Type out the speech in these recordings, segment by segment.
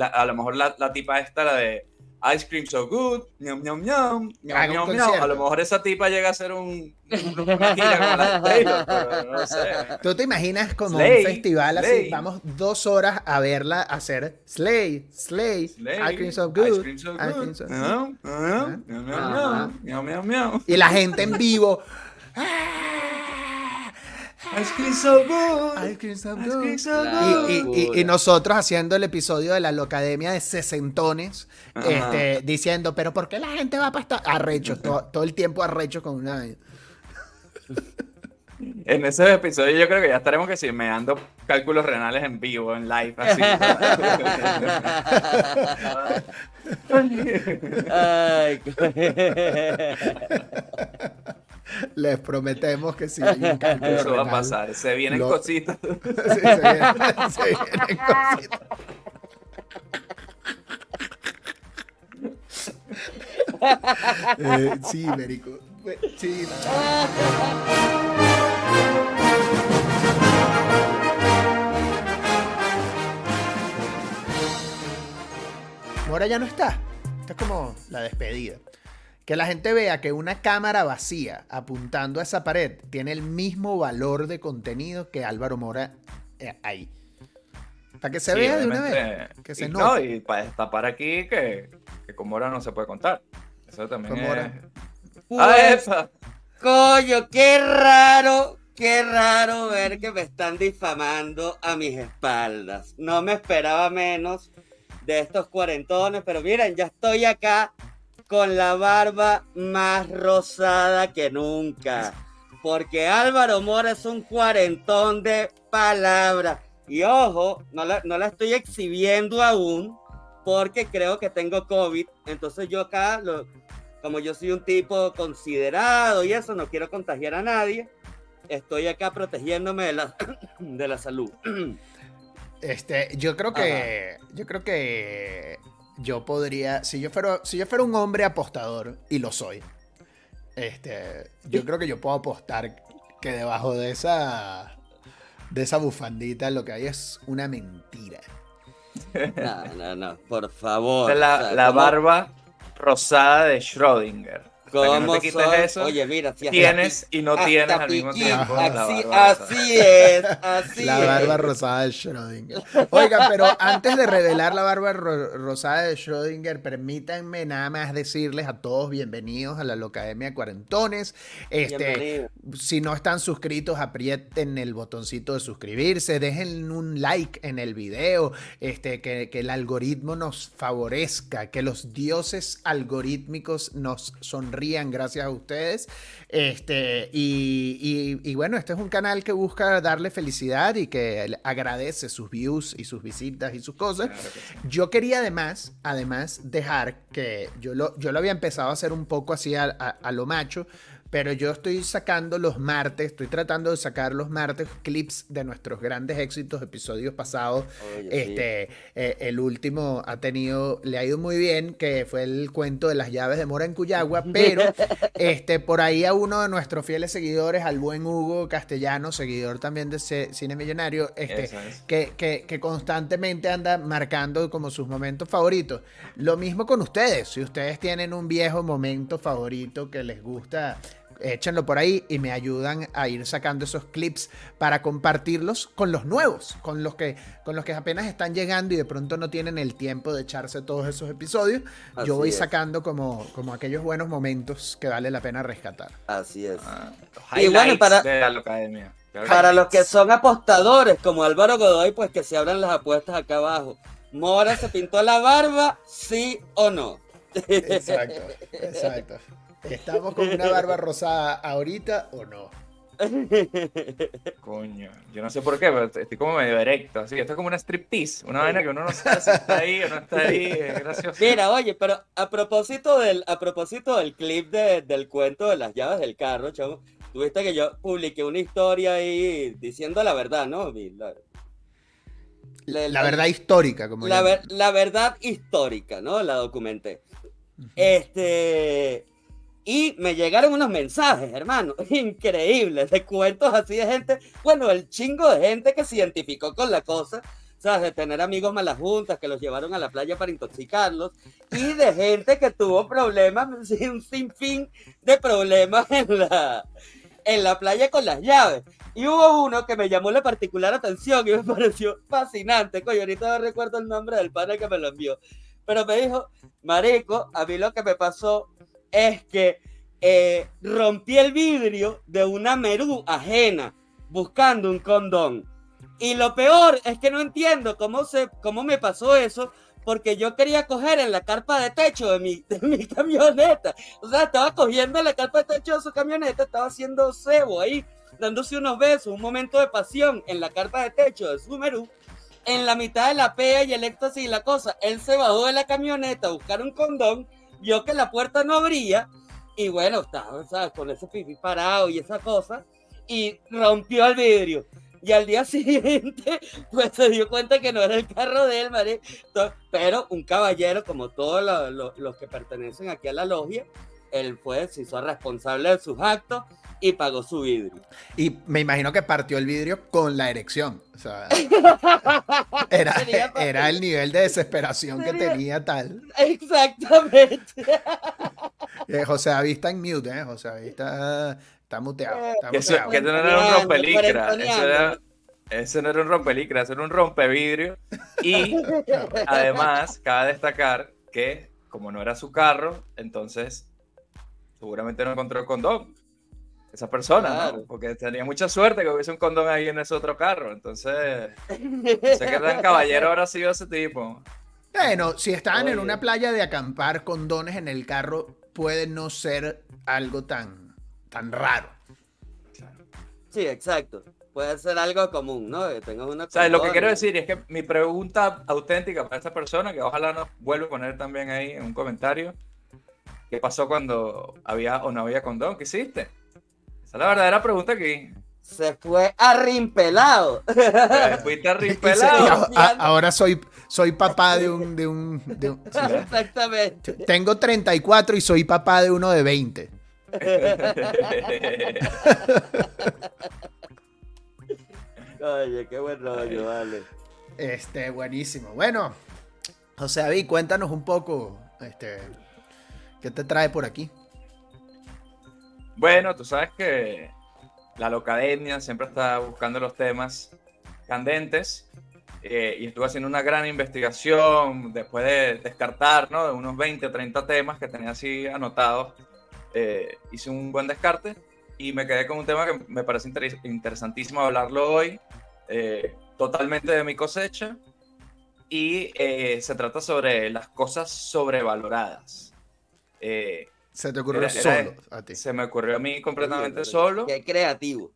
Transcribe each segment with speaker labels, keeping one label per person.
Speaker 1: a lo mejor la, la tipa esta, la de Ice Cream So Good, ñam, ñam, ñam. A lo mejor esa tipa llega a ser un, una gira como la Taylor, pero no sé.
Speaker 2: ¿Tú te imaginas como
Speaker 1: Slay,
Speaker 2: un festival así? Vamos dos horas a verla hacer Slay, Slay,
Speaker 1: Slay,
Speaker 2: Ice Cream So
Speaker 1: Ice
Speaker 2: Good.
Speaker 1: Cream So
Speaker 2: Ice. Cream So. Y la gente en vivo.
Speaker 1: Ice Cream So Good.
Speaker 2: Ice Cream So
Speaker 1: Ice
Speaker 2: Good.
Speaker 1: Cream So
Speaker 2: Y,
Speaker 1: Good.
Speaker 2: y- y- y nosotros haciendo el episodio de la Locademia de Sesentones, este, diciendo, pero ¿por qué la gente va para estar arrechos? Todo, todo el tiempo arrechos con una...
Speaker 1: En ese episodio yo creo que ya estaremos que sí, me dando cálculos renales en vivo, en live, así.
Speaker 3: Ay,
Speaker 2: Les prometemos que sí. hay un cálculo
Speaker 1: Eso va a
Speaker 2: renal.
Speaker 1: pasar, se vienen
Speaker 2: Lo-
Speaker 1: cositas.
Speaker 2: Sí, se vienen- se vienen cositas. Eh, sí, Mérico. Sí. Ahora ya no está. Esta es como la despedida. Que la gente vea que una cámara vacía apuntando a esa pared tiene el mismo valor de contenido que Álvaro Mora eh, ahí. Para que se
Speaker 1: Sí,
Speaker 2: vea de una vez. Que se note.
Speaker 1: no, y para destapar aquí que, que con Mora no se puede contar. Eso también
Speaker 2: Con
Speaker 1: es...
Speaker 2: Mora.
Speaker 1: ¡Ah,
Speaker 3: Pues, coño, qué raro, qué raro ver que me están difamando a mis espaldas. No me esperaba menos de estos cuarentones, pero miren, ya estoy acá con la barba más rosada que nunca. Porque Álvaro Mora es un cuarentón de palabras. Y ojo, no la, no la estoy exhibiendo aún porque creo que tengo COVID. Entonces yo acá, lo, como yo soy un tipo considerado y eso, no quiero contagiar a nadie. Estoy acá protegiéndome de la, de la salud.
Speaker 2: Este, yo creo que. Yo creo que. Yo podría. Si yo fuera. Si yo fuera un hombre apostador, y lo soy. Este. Yo creo que yo puedo apostar que debajo de esa. De esa bufandita lo que hay es una mentira.
Speaker 3: No, no, no, por favor.
Speaker 1: la,
Speaker 3: o sea,
Speaker 1: la
Speaker 3: ¿cómo-
Speaker 1: barba rosada de Schrödinger. No
Speaker 3: cómo
Speaker 1: te quites
Speaker 3: soy?
Speaker 1: eso,
Speaker 3: Oye, mira, si
Speaker 1: tienes y no tienes al mismo
Speaker 3: piquín,
Speaker 1: tiempo.
Speaker 3: Así, así es, así
Speaker 2: La
Speaker 3: es.
Speaker 2: barba rosada de Schrödinger. Oiga, pero antes de revelar la barba ro- rosada de Schrödinger, permítanme nada más decirles a todos bienvenidos a la Locademia Cuarentones. Este,
Speaker 3: Bienvenido.
Speaker 2: si no están suscritos, aprieten el botoncito de suscribirse, dejen un like en el video, este, que, que el algoritmo nos favorezca, que los dioses algorítmicos nos gracias a ustedes. Este, y, y- y bueno, este es un canal que busca darle felicidad y que agradece sus views y sus visitas y sus cosas.
Speaker 1: Claro que sí.
Speaker 2: Yo quería además, además dejar que yo lo, yo lo había empezado a hacer un poco así a, a- a lo macho, pero yo estoy sacando los martes, estoy tratando de sacar los martes clips de nuestros grandes éxitos, episodios pasados.
Speaker 3: Oye, sí.
Speaker 2: Este, eh, el último ha tenido, le ha ido muy bien, que fue el cuento de las llaves de Mora en Cuyagua, pero este, por ahí a uno de nuestros fieles seguidores, al buen Hugo Castellano, seguidor también de Ce- Cine Millonario, este,
Speaker 1: Eso es.
Speaker 2: que, que- que constantemente anda marcando como sus momentos favoritos. Lo mismo con ustedes. Si ustedes tienen un viejo momento favorito que les gusta, échenlo por ahí y me ayudan a ir sacando esos clips para compartirlos con los nuevos, con los que, con los que apenas están llegando y de pronto no tienen el tiempo de echarse todos esos episodios.
Speaker 3: Así
Speaker 2: Yo voy
Speaker 3: es.
Speaker 2: sacando como, como aquellos buenos momentos que vale la pena rescatar.
Speaker 3: Así es.
Speaker 1: Ah,
Speaker 3: Y bueno, para-
Speaker 1: de la academia. Claro
Speaker 3: Para los que son apostadores, como Álvaro Godoy, pues que se abran las apuestas acá abajo. ¿Mora se pintó la barba? ¿Sí o no?
Speaker 2: Exacto, exacto. ¿Estamos con una barba rosada ahorita o no?
Speaker 1: Coño, yo no sé por qué, pero estoy como medio erecto, así. Esto es como una striptease, una vaina que uno no sabe si está ahí o no está ahí, es gracioso.
Speaker 3: Mira, oye, pero a propósito del, a propósito del clip de- del cuento de las llaves del carro, chavo, tuviste que yo publiqué una historia ahí diciendo la verdad, ¿no? La, la-
Speaker 2: La verdad histórica, como
Speaker 3: la, ver- la verdad histórica, ¿no? La documenté. Este. Y me llegaron unos mensajes, hermano, increíbles, de cuentos así de gente. Bueno, el chingo de gente que se identificó con la cosa. ¿sabes? De tener amigos malas juntas que los llevaron a la playa para intoxicarlos y de gente que tuvo problemas, un sinfín de problemas en la, en la playa con las llaves. Y hubo uno que me llamó la particular atención y me pareció fascinante. Coño, ahorita no recuerdo el nombre del padre que me lo envió. Pero me dijo, Marico, a mí lo que me pasó es que eh, rompí el vidrio de una merú ajena buscando un condón. Y lo peor es que no entiendo cómo, se, cómo me pasó eso, porque yo quería coger en la carpa de techo de mi, de mi camioneta. O sea, estaba cogiendo en la carpa de techo de su camioneta, estaba haciendo cebo ahí, dándose unos besos, un momento de pasión en la carpa de techo de su Merú. En la mitad de la pea y el éxtasis y la cosa, él se bajó de la camioneta a buscar un condón, vio que la puerta no abría, y bueno, estaba, ¿sabes? Con ese pipí parado y esa cosa, y rompió el vidrio. Y al día siguiente, pues se dio cuenta que no era el carro de él, ¿vale? pero un caballero, como todos los, que pertenecen aquí a la logia, él pues se hizo responsable de sus actos y pagó su vidrio.
Speaker 2: Y me imagino que partió el vidrio con la erección. O sea, era, era el nivel de desesperación que tenía tal.
Speaker 3: Exactamente.
Speaker 2: Eh, José David está en mute, ¿eh? José David está, muteado.
Speaker 1: que, eso, no era un rompelicra. Eso no era un rompelicra, eso era un rompevidrio. Y además, cabe destacar que, como no era su carro, entonces seguramente no encontró el condón. Esa persona, Porque tenía mucha suerte que hubiese un condón ahí en ese otro carro. Entonces, sé que tan caballero habrá sido ese tipo.
Speaker 2: Bueno, si estaban en una playa de acampar condones en el carro, puede no ser algo tan, tan raro.
Speaker 3: Sí, exacto. Puede ser algo común, ¿no? Que tengas una.
Speaker 1: O sea, lo que quiero decir es que mi pregunta auténtica para esta persona, que ojalá nos vuelva a poner también ahí en un comentario, ¿qué pasó cuando había o no había condón? ¿Qué hiciste? Esa es la verdadera pregunta aquí.
Speaker 3: Se fue arrimpelado.
Speaker 1: Fuiste arrimpelado.
Speaker 2: ahora soy, soy papá de un... De un,
Speaker 3: Exactamente.
Speaker 2: Tengo 34 y soy papá de uno de 20.
Speaker 3: Oye, qué buen rollo, vale.
Speaker 2: Este, buenísimo. Bueno, José David, cuéntanos un poco, este, ¿qué te trae por aquí?
Speaker 1: Bueno, tú sabes que la locademia siempre está buscando los temas candentes eh, y estuve haciendo una gran investigación después de descartar, ¿no? De unos 20 o 30 temas que tenía así anotados. Eh, hice un buen descarte y me quedé con un tema que me parece interesantísimo hablarlo hoy, eh, totalmente de mi cosecha, y eh, se trata sobre las cosas sobrevaloradas.
Speaker 2: Se te ocurrió solo a ti.
Speaker 1: Se me ocurrió a mí completamente solo.
Speaker 3: Qué creativo.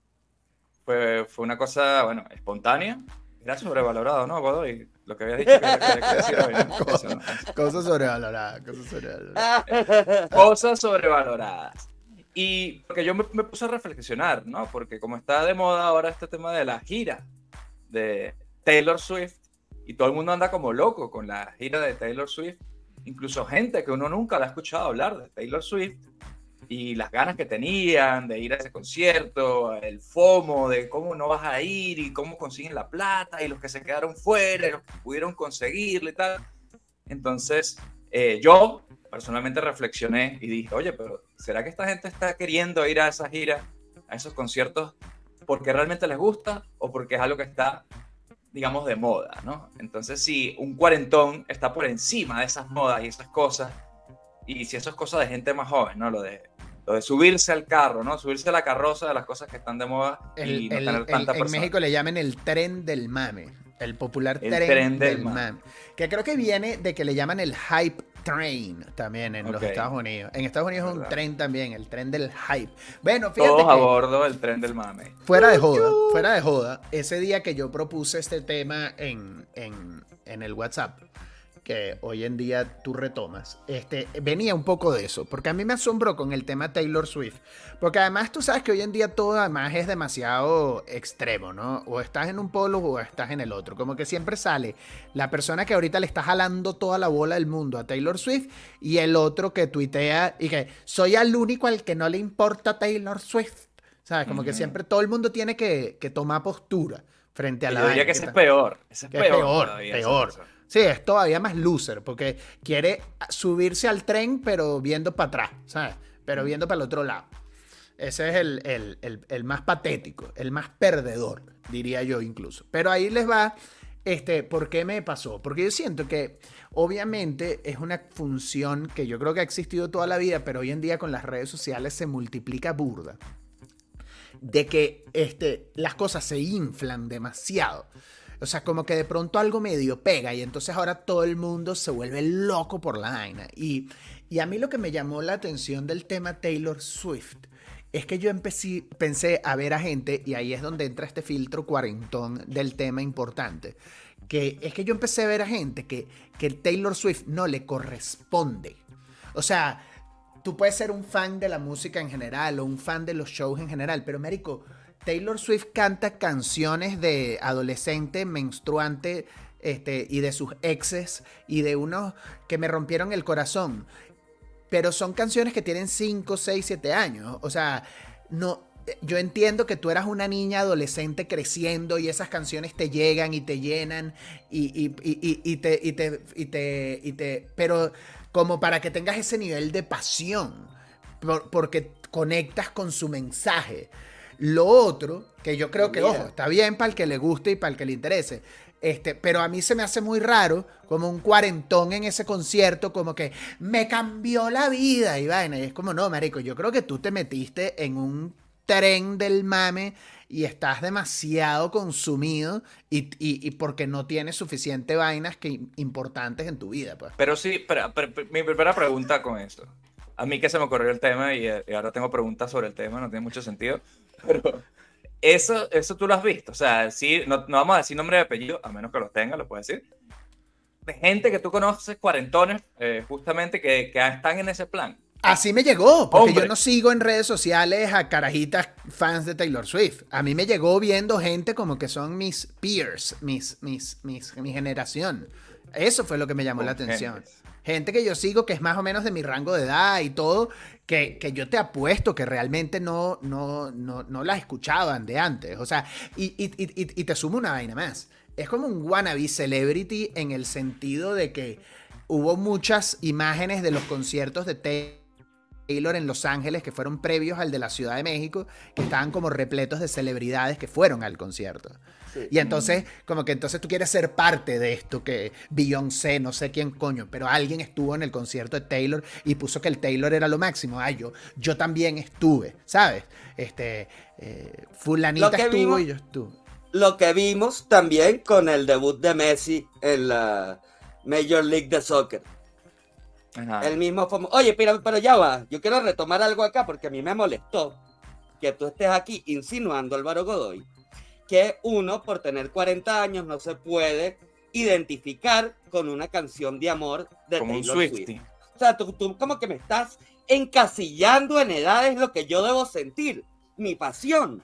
Speaker 1: Fue, fue una cosa, bueno, espontánea. Era sobrevalorado, ¿no, Godoy? Lo que había dicho que,
Speaker 2: que, Cosas sobrevaloradas, cosas sobrevaloradas.
Speaker 1: Cosas sobrevaloradas. Y porque yo me, puse a reflexionar, ¿no? Porque como está de moda ahora este tema de la gira de Taylor Swift, y todo el mundo anda como loco con la gira de Taylor Swift, incluso gente que uno nunca la ha escuchado hablar de Taylor Swift, y las ganas que tenían de ir a ese concierto, el FOMO de cómo no vas a ir y cómo consiguen la plata, y los que se quedaron fuera, y los que pudieron conseguirle y tal. Entonces, eh, yo personalmente reflexioné y dije, oye, pero ¿será que esta gente está queriendo ir a esa gira, a esos conciertos, porque realmente les gusta o porque es algo que está, digamos, de moda, ¿no? Entonces, si un cuarentón está por encima de esas modas y esas cosas, y si eso es cosa de gente más joven, ¿no? Lo de, lo de subirse al carro, ¿no? Subirse a la carroza de las cosas que están de moda y no tener tanta
Speaker 2: En México le llaman el tren del mame. El popular tren, del, mame. Que creo que viene de que le llaman el hype train también en los Estados Unidos. En Estados Unidos es un tren también, el tren del hype. Bueno, fíjate.
Speaker 1: Todos a bordo del tren del mame.
Speaker 2: Fuera de joda, fuera de joda, ese día que yo propuse este tema en, en, en el WhatsApp, que hoy en día tú retomas, este, venía un poco de eso, porque a mí me asombró con el tema Taylor Swift, porque además tú sabes que hoy en día todo además es demasiado extremo, ¿no? O estás en un polo o estás en el otro, como que siempre sale la persona que ahorita le está jalando toda la bola del mundo a Taylor Swift y el otro que tuitea y que soy el único al que no le importa Taylor Swift, ¿sabes? Como que siempre todo el mundo tiene que, que tomar postura frente a la
Speaker 1: yo diría que ese es peor. Ese es peor.
Speaker 2: peor,
Speaker 1: todavía.
Speaker 2: Sí, es todavía más loser, porque quiere subirse al tren, pero viendo para atrás, ¿sabes? Pero viendo para el otro lado. Ese es el, el- el- el más patético, el más perdedor, diría yo incluso. Pero ahí les va, este, ¿por qué me pasó? Porque yo siento que obviamente es una función que yo creo que ha existido toda la vida, pero hoy en día con las redes sociales se multiplica burda. De que este, las cosas se inflan demasiado. O sea, como que de pronto algo medio pega y entonces ahora todo el mundo se vuelve loco por la vaina. Y, y a mí lo que me llamó la atención del tema Taylor Swift es que yo empecé, pensé a ver a gente, y ahí es donde entra este filtro cuarentón del tema importante, que es que yo empecé a ver a gente que, que Taylor Swift no le corresponde. O sea, tú puedes ser un fan de la música en general o un fan de los shows en general, pero Mérico, Taylor Swift canta canciones de adolescente menstruante este, y de sus exes y de unos que me rompieron el corazón. Pero son canciones que tienen 5, 6, 7 años. O sea, no, yo entiendo que tú eras una niña adolescente creciendo y esas canciones te llegan y te llenan y, y- y- y- te, y te, y te, y te- pero como para que tengas ese nivel de pasión, por- porque conectas con su mensaje. Lo otro, que yo creo que,
Speaker 3: Mira.
Speaker 2: ojo, está bien para el que le guste y para el que le interese. Este, pero a mí se me hace muy raro, como un cuarentón en ese concierto, como que me cambió la vida y vaina. Y es como, no, marico, yo creo que tú te metiste en un tren del mame y estás demasiado consumido y, y- y porque no tienes suficiente vainas que importantes en tu vida, pues.
Speaker 1: Pero sí, pero, pero- pero mi primera pregunta con eso. A mí que se me ocurrió el tema y, eh, y ahora tengo preguntas sobre el tema, no tiene mucho sentido. Pero eso, eso tú lo has visto. O sea, sí, no, no vamos a decir nombre de apellido, a menos que los tenga, lo puedes decir. De gente que tú conoces, cuarentones, eh, justamente, que, que están en ese plan.
Speaker 2: Así me llegó, porque
Speaker 1: Hombre.
Speaker 2: yo no sigo en redes sociales a carajitas fans de Taylor Swift. A mí me llegó viendo gente como que son mis peers, mis, mis, mis, mi generación. Eso fue lo que me llamó la atención. Gente que yo sigo que es más o menos de mi rango de edad y todo, que, que yo te apuesto que realmente no, no, no, no las escuchaban de antes. O sea, y, y, y, y- te sumo una vaina más. Es como un wannabe celebrity en el sentido de que hubo muchas imágenes de los conciertos de Taylor en Los Ángeles que fueron previos al de la Ciudad de México, que estaban como repletos de celebridades que fueron al concierto.
Speaker 3: Sí.
Speaker 2: Y entonces, como que entonces tú quieres ser parte de esto, que Beyoncé, no sé quién coño, pero alguien estuvo en el concierto de Taylor y puso que el Taylor era lo máximo. Ay, yo, yo también estuve, ¿sabes? Este, eh, fulanita
Speaker 3: Lo que
Speaker 2: estuvo
Speaker 3: vimos-
Speaker 2: y yo estuve.
Speaker 3: Lo que vimos también con el debut de Messi en la Major League de Soccer.
Speaker 1: Ajá.
Speaker 3: El mismo fue, oye, pero, pero ya va, yo quiero retomar algo acá porque a mí me molestó que tú estés aquí insinuando, Álvaro Godoy, que uno por tener 40 años no se puede identificar con una canción de amor de
Speaker 1: Como un
Speaker 3: Taylor
Speaker 1: Swiftie.
Speaker 3: Swift. O sea, tú, tú como que me estás encasillando en edades lo que yo debo sentir, mi pasión.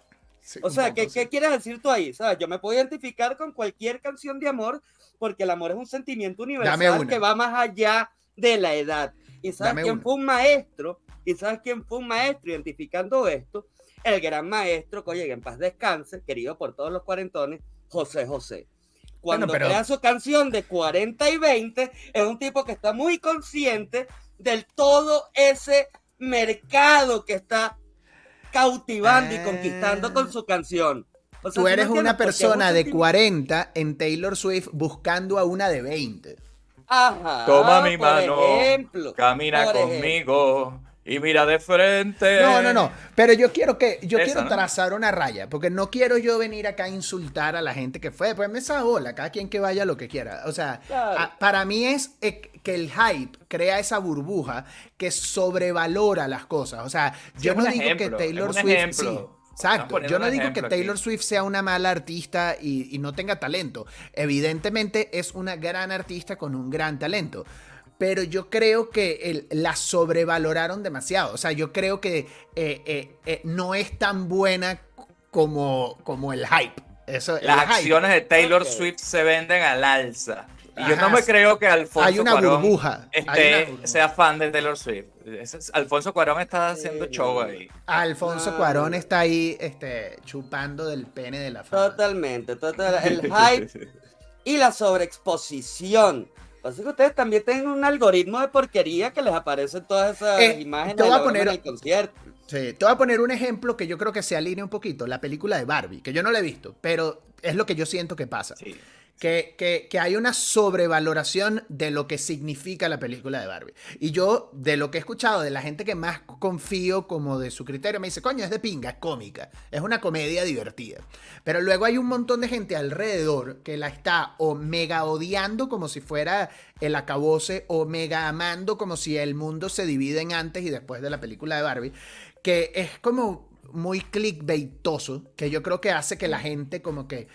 Speaker 3: O sea, ¿qué, qué quieres decir tú ahí? ¿Sabes? Yo me puedo identificar con cualquier canción de amor porque el amor es un sentimiento universal que va más allá de la edad. ¿Y sabes
Speaker 2: Dame
Speaker 3: quién
Speaker 2: una.
Speaker 3: fue un maestro? ¿Y sabes quién fue un maestro identificando esto? El gran maestro, que oye, que en paz descanse, querido por todos los cuarentones, José José. Cuando
Speaker 2: pero-
Speaker 3: crea su canción de 40 y 20, es un tipo que está muy consciente del todo ese mercado que está cautivando y conquistando con su canción. O sea,
Speaker 2: Tú
Speaker 3: ¿sí me
Speaker 2: eres una persona de
Speaker 3: sentimiento-
Speaker 2: 40 en Taylor Swift buscando a una de 20.
Speaker 3: Ajá,
Speaker 1: Toma mi
Speaker 3: por
Speaker 1: mano,
Speaker 3: ejemplo,
Speaker 1: Camina
Speaker 3: por ejemplo.
Speaker 1: Y mira de frente.
Speaker 2: No, no, no. Pero yo quiero que yo
Speaker 1: Esa,
Speaker 2: quiero
Speaker 1: ¿no?
Speaker 2: trazar una raya, porque no quiero yo venir acá a insultar a la gente que fue. Pues me esa bola, cada quien que vaya lo que quiera. O sea,
Speaker 3: Claro.
Speaker 2: a- para mí es eh, que el hype crea esa burbuja que sobrevalora las cosas. O sea,
Speaker 1: Sí,
Speaker 2: yo no digo
Speaker 1: ejemplo,
Speaker 2: que Taylor Swift sí. Exacto. Yo no digo que Taylor
Speaker 1: aquí.
Speaker 2: Swift sea una mala artista y, y no tenga talento. Evidentemente es una gran artista con un gran talento. Pero yo creo que el- la sobrevaloraron demasiado. O sea, yo creo que eh, eh, eh, no es tan buena como, como el hype. Eso, el
Speaker 1: Las
Speaker 2: hype.
Speaker 1: acciones de Taylor. Swift se venden al alza. Y yo no me creo que Alfonso
Speaker 2: hay una
Speaker 1: Cuarón
Speaker 2: burbuja,
Speaker 1: esté-
Speaker 2: hay una burbuja.
Speaker 1: sea fan de Taylor Swift. Alfonso Cuarón está haciendo show ahí.
Speaker 2: Alfonso
Speaker 3: No.
Speaker 2: Cuarón está ahí este, chupando del pene de la fama.
Speaker 3: Totalmente, total. El hype y la sobreexposición. Así que ustedes también tienen un algoritmo de porquería que les aparecen todas esas
Speaker 2: Eh,
Speaker 3: imágenes
Speaker 2: te voy a poner-
Speaker 3: en el concierto.
Speaker 2: Sí, te voy a poner un ejemplo que yo creo que se alinea un poquito. La película de Barbie, que yo no la he visto, pero es lo que yo siento que pasa.
Speaker 1: Sí.
Speaker 2: Que, hay una sobrevaloración de lo que significa la película de Barbie. Y yo, de lo que he escuchado de la gente que más confío como de su criterio, me dice, coño, es de pinga, es cómica, es una comedia divertida. Pero luego hay un montón de gente alrededor que la está o mega odiando como si fuera el acabose o mega amando como si el mundo se divide en antes y después de la película de Barbie, que es como muy clickbaitoso, que yo creo que hace que la gente como que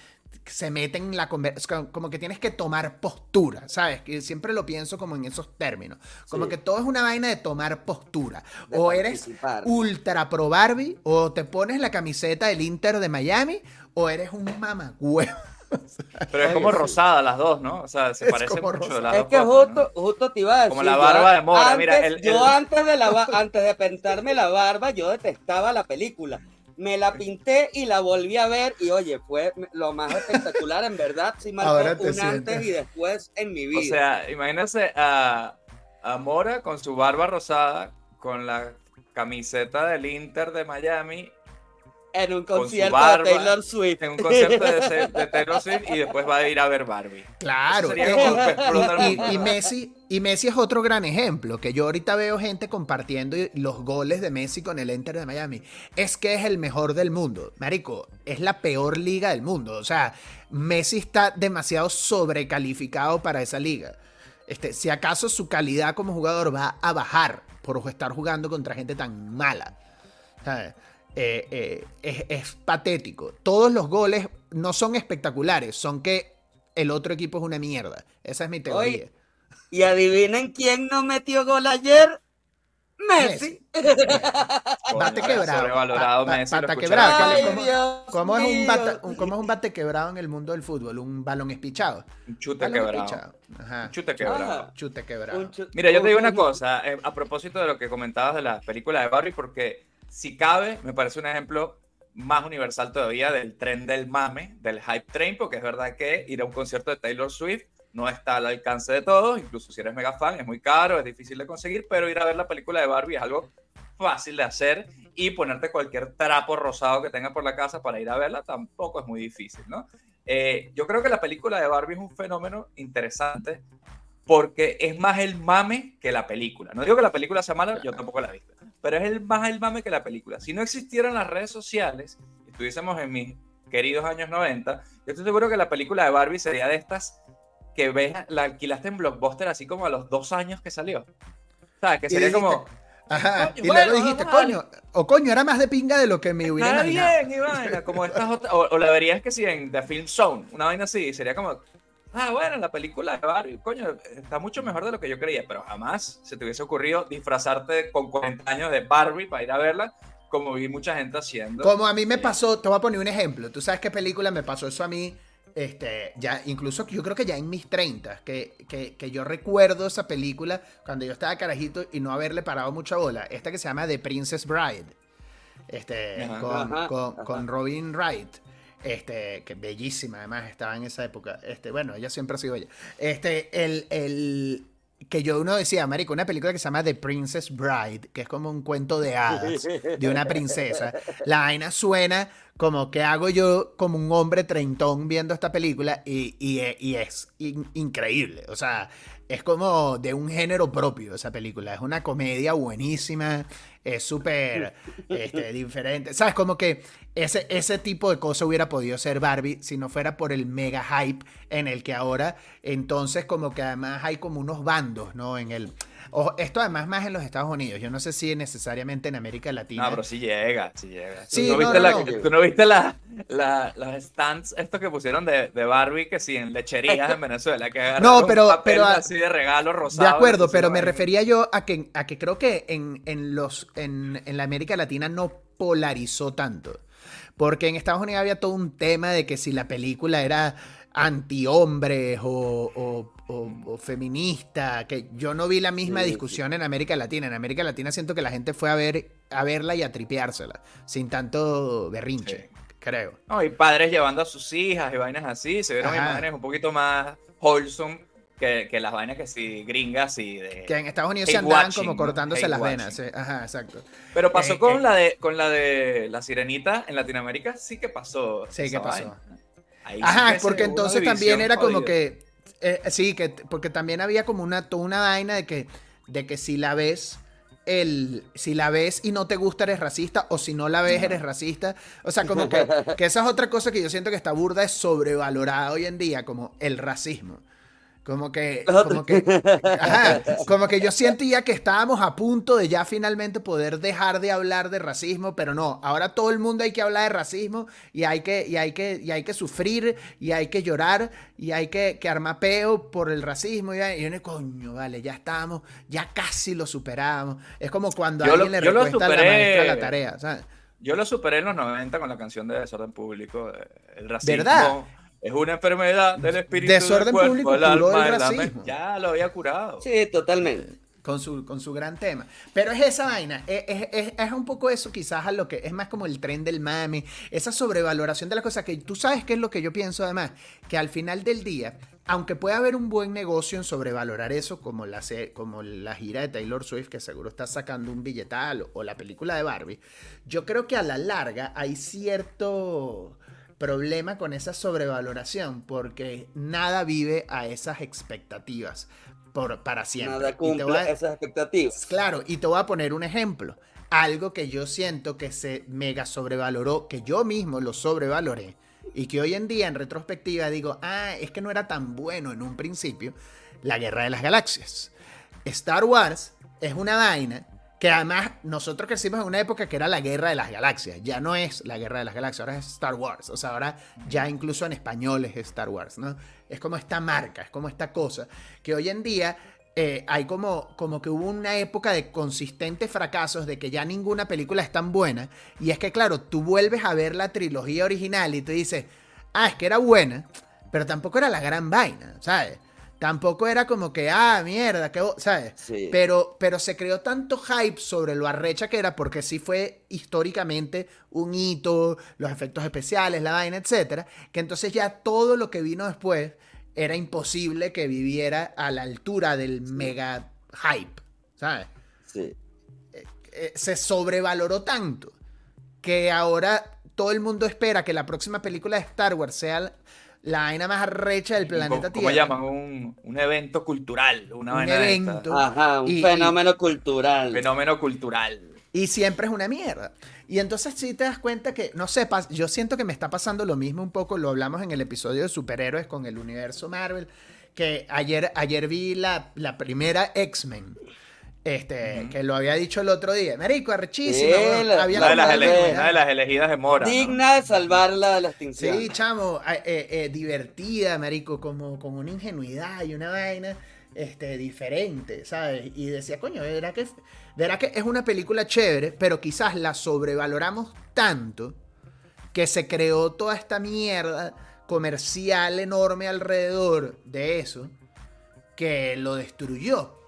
Speaker 2: se mete en la conversación, como que tienes que tomar postura, ¿sabes? Que siempre lo pienso como en esos términos, como
Speaker 3: Sí.
Speaker 2: que todo es una vaina de tomar postura.
Speaker 3: De
Speaker 2: o eres ultra pro Barbie, o te pones la camiseta del Inter de Miami, o eres un mamagüevo.
Speaker 1: Pero es como rosada las dos, ¿no? O sea, se
Speaker 2: Es
Speaker 1: parecen
Speaker 2: como
Speaker 1: mucho las
Speaker 3: Es
Speaker 1: dos
Speaker 3: que
Speaker 1: cosas,
Speaker 3: justo,
Speaker 1: ¿no?
Speaker 3: justo te iba a decir.
Speaker 1: Como la
Speaker 3: yo
Speaker 1: barba de Mora, mira, el-
Speaker 3: yo
Speaker 1: el-
Speaker 3: antes de la antes de pintarme la barba, yo detestaba la película. Me la pinté y la volví a ver y oye, fue lo más espectacular, en verdad, sí
Speaker 2: Ahora
Speaker 3: marcó
Speaker 2: te
Speaker 3: un
Speaker 2: sientes.
Speaker 3: antes y después en mi vida.
Speaker 1: O sea, imagínense a, a Mora con su barba rosada, con la camiseta del Inter de Miami,
Speaker 3: en un
Speaker 1: con su
Speaker 3: concierto
Speaker 1: barba,
Speaker 3: de Taylor Swift.
Speaker 1: en un concierto de, de Taylor Swift y después va a ir a ver Barbie.
Speaker 2: Claro.
Speaker 1: Sería
Speaker 2: eh,
Speaker 1: como
Speaker 2: y, Messi, y Messi es otro gran ejemplo, que yo ahorita veo gente compartiendo los goles de Messi con el Inter de Miami. Es que es el mejor del mundo. Marico, es la peor liga del mundo. O sea, Messi está demasiado sobrecalificado para esa liga. Este, si acaso su calidad como jugador va a bajar por estar jugando contra gente tan mala. ¿sabes? Eh, eh, es, es patético. Todos los goles no son espectaculares, son que el otro equipo es una mierda. Esa es mi teoría.
Speaker 3: Y adivinen quién no metió gol ayer. Messi.
Speaker 2: Bate quebrado.
Speaker 1: Messi. escucharon
Speaker 2: quebrado.
Speaker 3: Ay,
Speaker 2: ¿Cómo-
Speaker 3: Dios
Speaker 2: ¿Cómo es, un cómo es un bate quebrado en el mundo del fútbol? Un balón espichado.
Speaker 1: Un chute
Speaker 2: Balón
Speaker 1: quebrado.
Speaker 2: espichado. Ajá.
Speaker 1: Un chute quebrado.
Speaker 3: Ah.
Speaker 2: Chute quebrado.
Speaker 3: Un chu-
Speaker 1: Mira, yo te digo una
Speaker 3: un-
Speaker 1: cosa, eh, a propósito de lo que comentabas de la película de Barbie, porque si cabe, me parece un ejemplo más universal todavía del tren del mame, del hype train, porque es verdad que ir a un concierto de Taylor Swift no está al alcance de todos, incluso si eres mega fan, es muy caro, es difícil de conseguir, pero ir a ver la película de Barbie es algo fácil de hacer y ponerte cualquier trapo rosado que tengas por la casa para ir a verla tampoco es muy difícil, ¿no? Eh, yo creo que la película de Barbie es un fenómeno interesante porque es más el mame que la película. No digo que la película sea mala, yo tampoco la he visto, pero es el, más el mame que la película. Si no existieran las redes sociales, estuviésemos en mis queridos años 90, yo estoy seguro que la película de Barbie sería de estas que ves, la alquilaste en Blockbuster así como a los dos años que salió. ¿Sabes? Que
Speaker 2: Y
Speaker 1: sería
Speaker 2: dijiste,
Speaker 1: como...
Speaker 2: Ajá.
Speaker 1: Coño,
Speaker 2: y
Speaker 1: bueno,
Speaker 2: luego dijiste, coño, o coño, era más de pinga de lo que me hubiera
Speaker 1: Está
Speaker 2: imaginado.
Speaker 1: bien, y vaina, como estas otras, o, o la verías que si en The Film Zone, una vaina así, sería como, ah, bueno, la película de Barbie, coño, está mucho mejor de lo que yo creía, pero jamás se te hubiese ocurrido disfrazarte con 40 años de Barbie para ir a verla, como vi mucha gente haciendo.
Speaker 2: Como a mí me pasó, te voy a poner un ejemplo. ¿Tú sabes qué película me pasó eso a mí? Este, ya, incluso yo creo que ya en mis 30, que, que, que yo recuerdo esa película cuando yo estaba carajito y no haberle parado mucha bola. Esta que se llama The Princess Bride. Este,
Speaker 1: Ajá.
Speaker 2: con,
Speaker 3: Ajá,
Speaker 2: con-
Speaker 3: ajá.
Speaker 2: con Robin Wright. Este, que bellísima además, estaba en esa época. Este, bueno, ella siempre ha sido ella. Este, el, el que yo uno decía, marico, una película que se llama The Princess Bride, que es como un cuento de hadas de una princesa. La vaina suena como que hago yo como un hombre treintón viendo esta película y, y- y es in- increíble. O sea, es como de un género propio esa película. Es una comedia buenísima, es súper este, diferente. ¿Sabes? Como que ese, ese tipo de cosa hubiera podido ser Barbie si no fuera por el mega hype en el que ahora, entonces como que además hay como unos bandos, ¿no? En el... Ojo, esto además más en los Estados Unidos. Yo no sé si necesariamente en América Latina.
Speaker 1: No, pero sí llega, sí llega.
Speaker 2: Sí,
Speaker 1: ¿Tú no
Speaker 2: no,
Speaker 1: viste,
Speaker 2: no,
Speaker 1: la-
Speaker 2: no.
Speaker 1: ¿tú no viste la, la- las stands estos que pusieron de, de Barbie que sí en lecherías en Venezuela? Que
Speaker 2: No,
Speaker 1: un
Speaker 2: pero-
Speaker 1: papel
Speaker 2: pero a-
Speaker 1: así de regalo rosado.
Speaker 2: De acuerdo, pero me refería yo a que, a que creo que en, en los, en, en la América Latina no polarizó tanto. Porque en Estados Unidos había todo un tema de que si la película era antihombres o, o, o, o feminista, que yo no vi la misma
Speaker 3: Sí, sí.
Speaker 2: discusión en América Latina. En América Latina siento que la gente fue a ver a verla y a tripeársela, sin tanto berrinche, creo.
Speaker 1: No, y padres llevando a sus hijas y vainas así. Se vieron
Speaker 2: Ajá.
Speaker 1: imágenes un poquito más wholesome que, que las vainas que sí gringas y de.
Speaker 2: Que en Estados Unidos se andaban
Speaker 1: watching,
Speaker 2: como cortándose las
Speaker 1: watching.
Speaker 2: venas. sí. Ajá, exacto.
Speaker 1: Pero pasó
Speaker 2: Eh,
Speaker 1: con,
Speaker 2: eh.
Speaker 1: la de, con la de la sirenita en Latinoamérica, sí que pasó.
Speaker 2: Sí, ¿qué pasó?
Speaker 1: vaina. Ahí
Speaker 2: Ajá, porque entonces también era como que. eh, sí, que porque también había como una, toda una vaina de que, de que si la ves. El, si la ves y no te gusta eres racista o si no la ves eres racista. O sea, como que, que esa es otra cosa que yo siento que está burda es sobrevalorada hoy en día, como el racismo. Como que, como que, ajá, como que yo sentía que estábamos a punto de ya finalmente poder dejar de hablar de racismo, pero no, ahora todo el mundo hay que hablar de racismo y hay que, y hay que, y hay que sufrir y hay que llorar y hay que, que armar peo por el racismo. Y, y yo, coño, vale, ya estamos, ya casi lo superamos. Es como cuando
Speaker 1: Yo lo-
Speaker 2: alguien le
Speaker 1: lo
Speaker 2: recuesta a la maestra la tarea, ¿sabes?
Speaker 1: Yo lo superé en los 90 con la canción de Desorden Público. eh, El racismo
Speaker 2: ¿Verdad?
Speaker 1: Es una enfermedad del espíritu.
Speaker 2: Desorden
Speaker 1: del cuerpo,
Speaker 2: Público
Speaker 1: el
Speaker 2: curó
Speaker 1: alma,
Speaker 2: el
Speaker 1: mente.
Speaker 2: racismo.
Speaker 1: Ya lo había curado.
Speaker 3: Sí, totalmente.
Speaker 2: con su, con su gran tema. Pero es esa vaina, es, es- es- un poco eso quizás a lo que es más como el tren del mame, esa sobrevaloración de las cosas que tú sabes qué es lo que yo pienso además, que al final del día, aunque pueda haber un buen negocio en sobrevalorar eso, como la, se- como la gira de Taylor Swift, que seguro está sacando un billetal, o la película de Barbie, yo creo que a la larga hay cierto problema con esa sobrevaloración, porque nada vive a esas expectativas por, para siempre.
Speaker 3: Nada cumple
Speaker 2: a-
Speaker 3: esas expectativas.
Speaker 2: Claro, y te voy a poner un ejemplo. Algo que yo siento que se mega sobrevaloró, que yo mismo lo sobrevaloré, y que hoy en día en retrospectiva digo, ah, es que no era tan bueno en un principio, la Guerra de las Galaxias. Star Wars es una vaina que además nosotros crecimos en una época que era la Guerra de las Galaxias, ya no es la Guerra de las Galaxias, ahora es Star Wars, o sea, ahora ya incluso en español es Star Wars, ¿no? Es como esta marca, es como esta cosa, que hoy en día eh, hay como, como que hubo una época de consistentes fracasos, de que ya ninguna película es tan buena. Y es que, claro, tú vuelves a ver la trilogía original y tú dices, ah, es que era buena, pero tampoco era la gran vaina, ¿sabes? Tampoco era como que, ah, mierda, que, ¿sabes?
Speaker 3: Sí.
Speaker 2: Pero, pero se creó tanto hype sobre lo arrecha que era, porque sí fue históricamente un hito, los efectos especiales, la vaina, etcétera, que entonces ya todo lo que vino después era imposible que viviera a la altura del mega hype, ¿sabes?
Speaker 3: Sí.
Speaker 2: Eh, se sobrevaloró tanto que ahora todo el mundo espera que la próxima película de Star Wars sea la- vaina más arrecha del planeta
Speaker 1: ¿Cómo, cómo
Speaker 2: Tierra.
Speaker 1: llaman? Un, un evento cultural. Una
Speaker 2: Un
Speaker 1: vaina de esta.
Speaker 2: evento.
Speaker 3: Ajá, un
Speaker 2: Y-
Speaker 3: fenómeno cultural.
Speaker 1: Fenómeno cultural.
Speaker 2: Y siempre es una mierda. Y entonces sí te das cuenta que, no sé, yo siento que me está pasando lo mismo un poco, lo hablamos en el episodio de superhéroes con el universo Marvel, que ayer, ayer vi la, la primera X-Men. Este, que lo había dicho el otro día. Marico, arrechísimo.
Speaker 3: Sí, la-
Speaker 2: Había
Speaker 1: de, las una de las elegidas de Mora. ¿no?
Speaker 3: Digna de salvarla de la extinción.
Speaker 2: Sí, chamo, eh, eh, divertida, marico, como con una ingenuidad y una vaina este, diferente, ¿sabes? Y decía, coño, verá que, verá que es una película chévere, pero quizás la sobrevaloramos tanto que se creó toda esta mierda comercial enorme alrededor de eso que lo destruyó.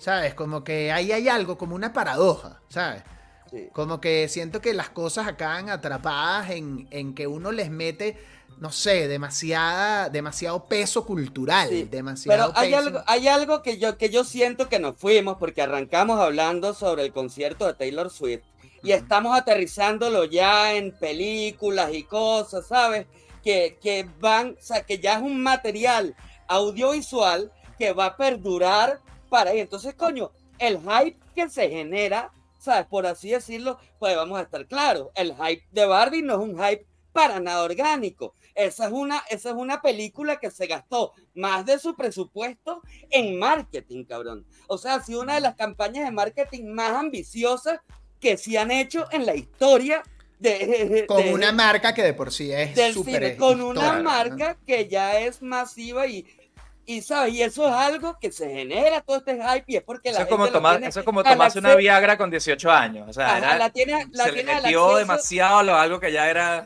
Speaker 2: ¿Sabes? Como que ahí hay algo, como una paradoja, ¿sabes?
Speaker 3: Sí.
Speaker 2: Como que siento que las cosas acaban atrapadas en, en que uno les mete, no sé, demasiada, demasiado peso cultural.
Speaker 3: Sí,
Speaker 2: Demasiado
Speaker 3: Pero hay
Speaker 2: peso.
Speaker 3: algo, hay algo que yo, que yo siento que nos fuimos porque arrancamos hablando sobre el concierto de Taylor Swift y estamos aterrizándolo ya en películas y cosas, ¿sabes? Que, que van, o sea, que ya es un material audiovisual que va a perdurar para ahí. Entonces, coño, el hype que se genera, ¿sabes? Por así decirlo, pues vamos a estar claros. El hype de Barbie no es un hype para nada orgánico. Esa es una, esa es una película que se gastó más de su presupuesto en marketing, cabrón. O sea, ha sido una de las campañas de marketing más ambiciosas que se han hecho en la historia de,
Speaker 2: Con
Speaker 3: de-
Speaker 2: una marca que de por sí es
Speaker 3: del cine, con una marca que ya es masiva y, y sabes, y eso es algo que se genera todo este hype y es porque
Speaker 1: Eso
Speaker 3: la
Speaker 1: es como,
Speaker 3: gente lo
Speaker 1: tomar,
Speaker 3: tiene
Speaker 1: eso es como tomarse una Viagra con 18 años. O sea,
Speaker 3: Ajá,
Speaker 1: era-
Speaker 3: la tiene, la
Speaker 1: se le
Speaker 3: tiene al
Speaker 1: metió
Speaker 3: acceso-
Speaker 1: demasiado lo- algo que ya era.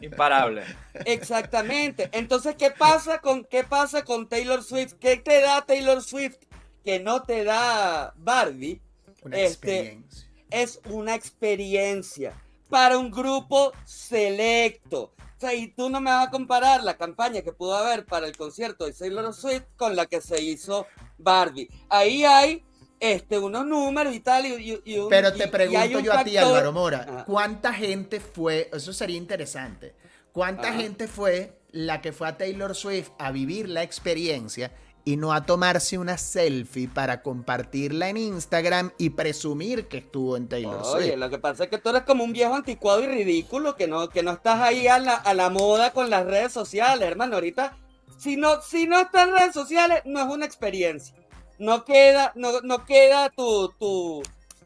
Speaker 1: Imparable.
Speaker 3: Exactamente. Entonces, ¿qué pasa con qué pasa con Taylor Swift? ¿Qué te da Taylor Swift que no te da Barbie?
Speaker 2: Una
Speaker 3: Este,
Speaker 2: experiencia.
Speaker 3: Es una experiencia para un grupo selecto. Sea, y tú no me vas a comparar la campaña que pudo haber para el concierto de Taylor Swift con la que se hizo Barbie. Ahí hay este, unos números y tal. Y, y- y un-
Speaker 2: Pero te
Speaker 3: y
Speaker 2: pregunto
Speaker 3: un
Speaker 2: yo a ti, Álvaro Mora,
Speaker 3: Ajá.
Speaker 2: ¿cuánta gente fue, eso sería interesante, cuánta
Speaker 3: Ajá.
Speaker 2: gente fue la que fue a Taylor Swift a vivir la experiencia y no a tomarse una selfie para compartirla en Instagram y presumir que estuvo en Taylor
Speaker 3: Oye,
Speaker 2: Swift?
Speaker 3: lo que pasa es que tú eres como un viejo anticuado y ridículo que no, que no estás ahí a la, a la moda con las redes sociales, hermano. Ahorita, si no, si no estás en redes sociales, no es una experiencia. No queda, no, no queda tu, tu,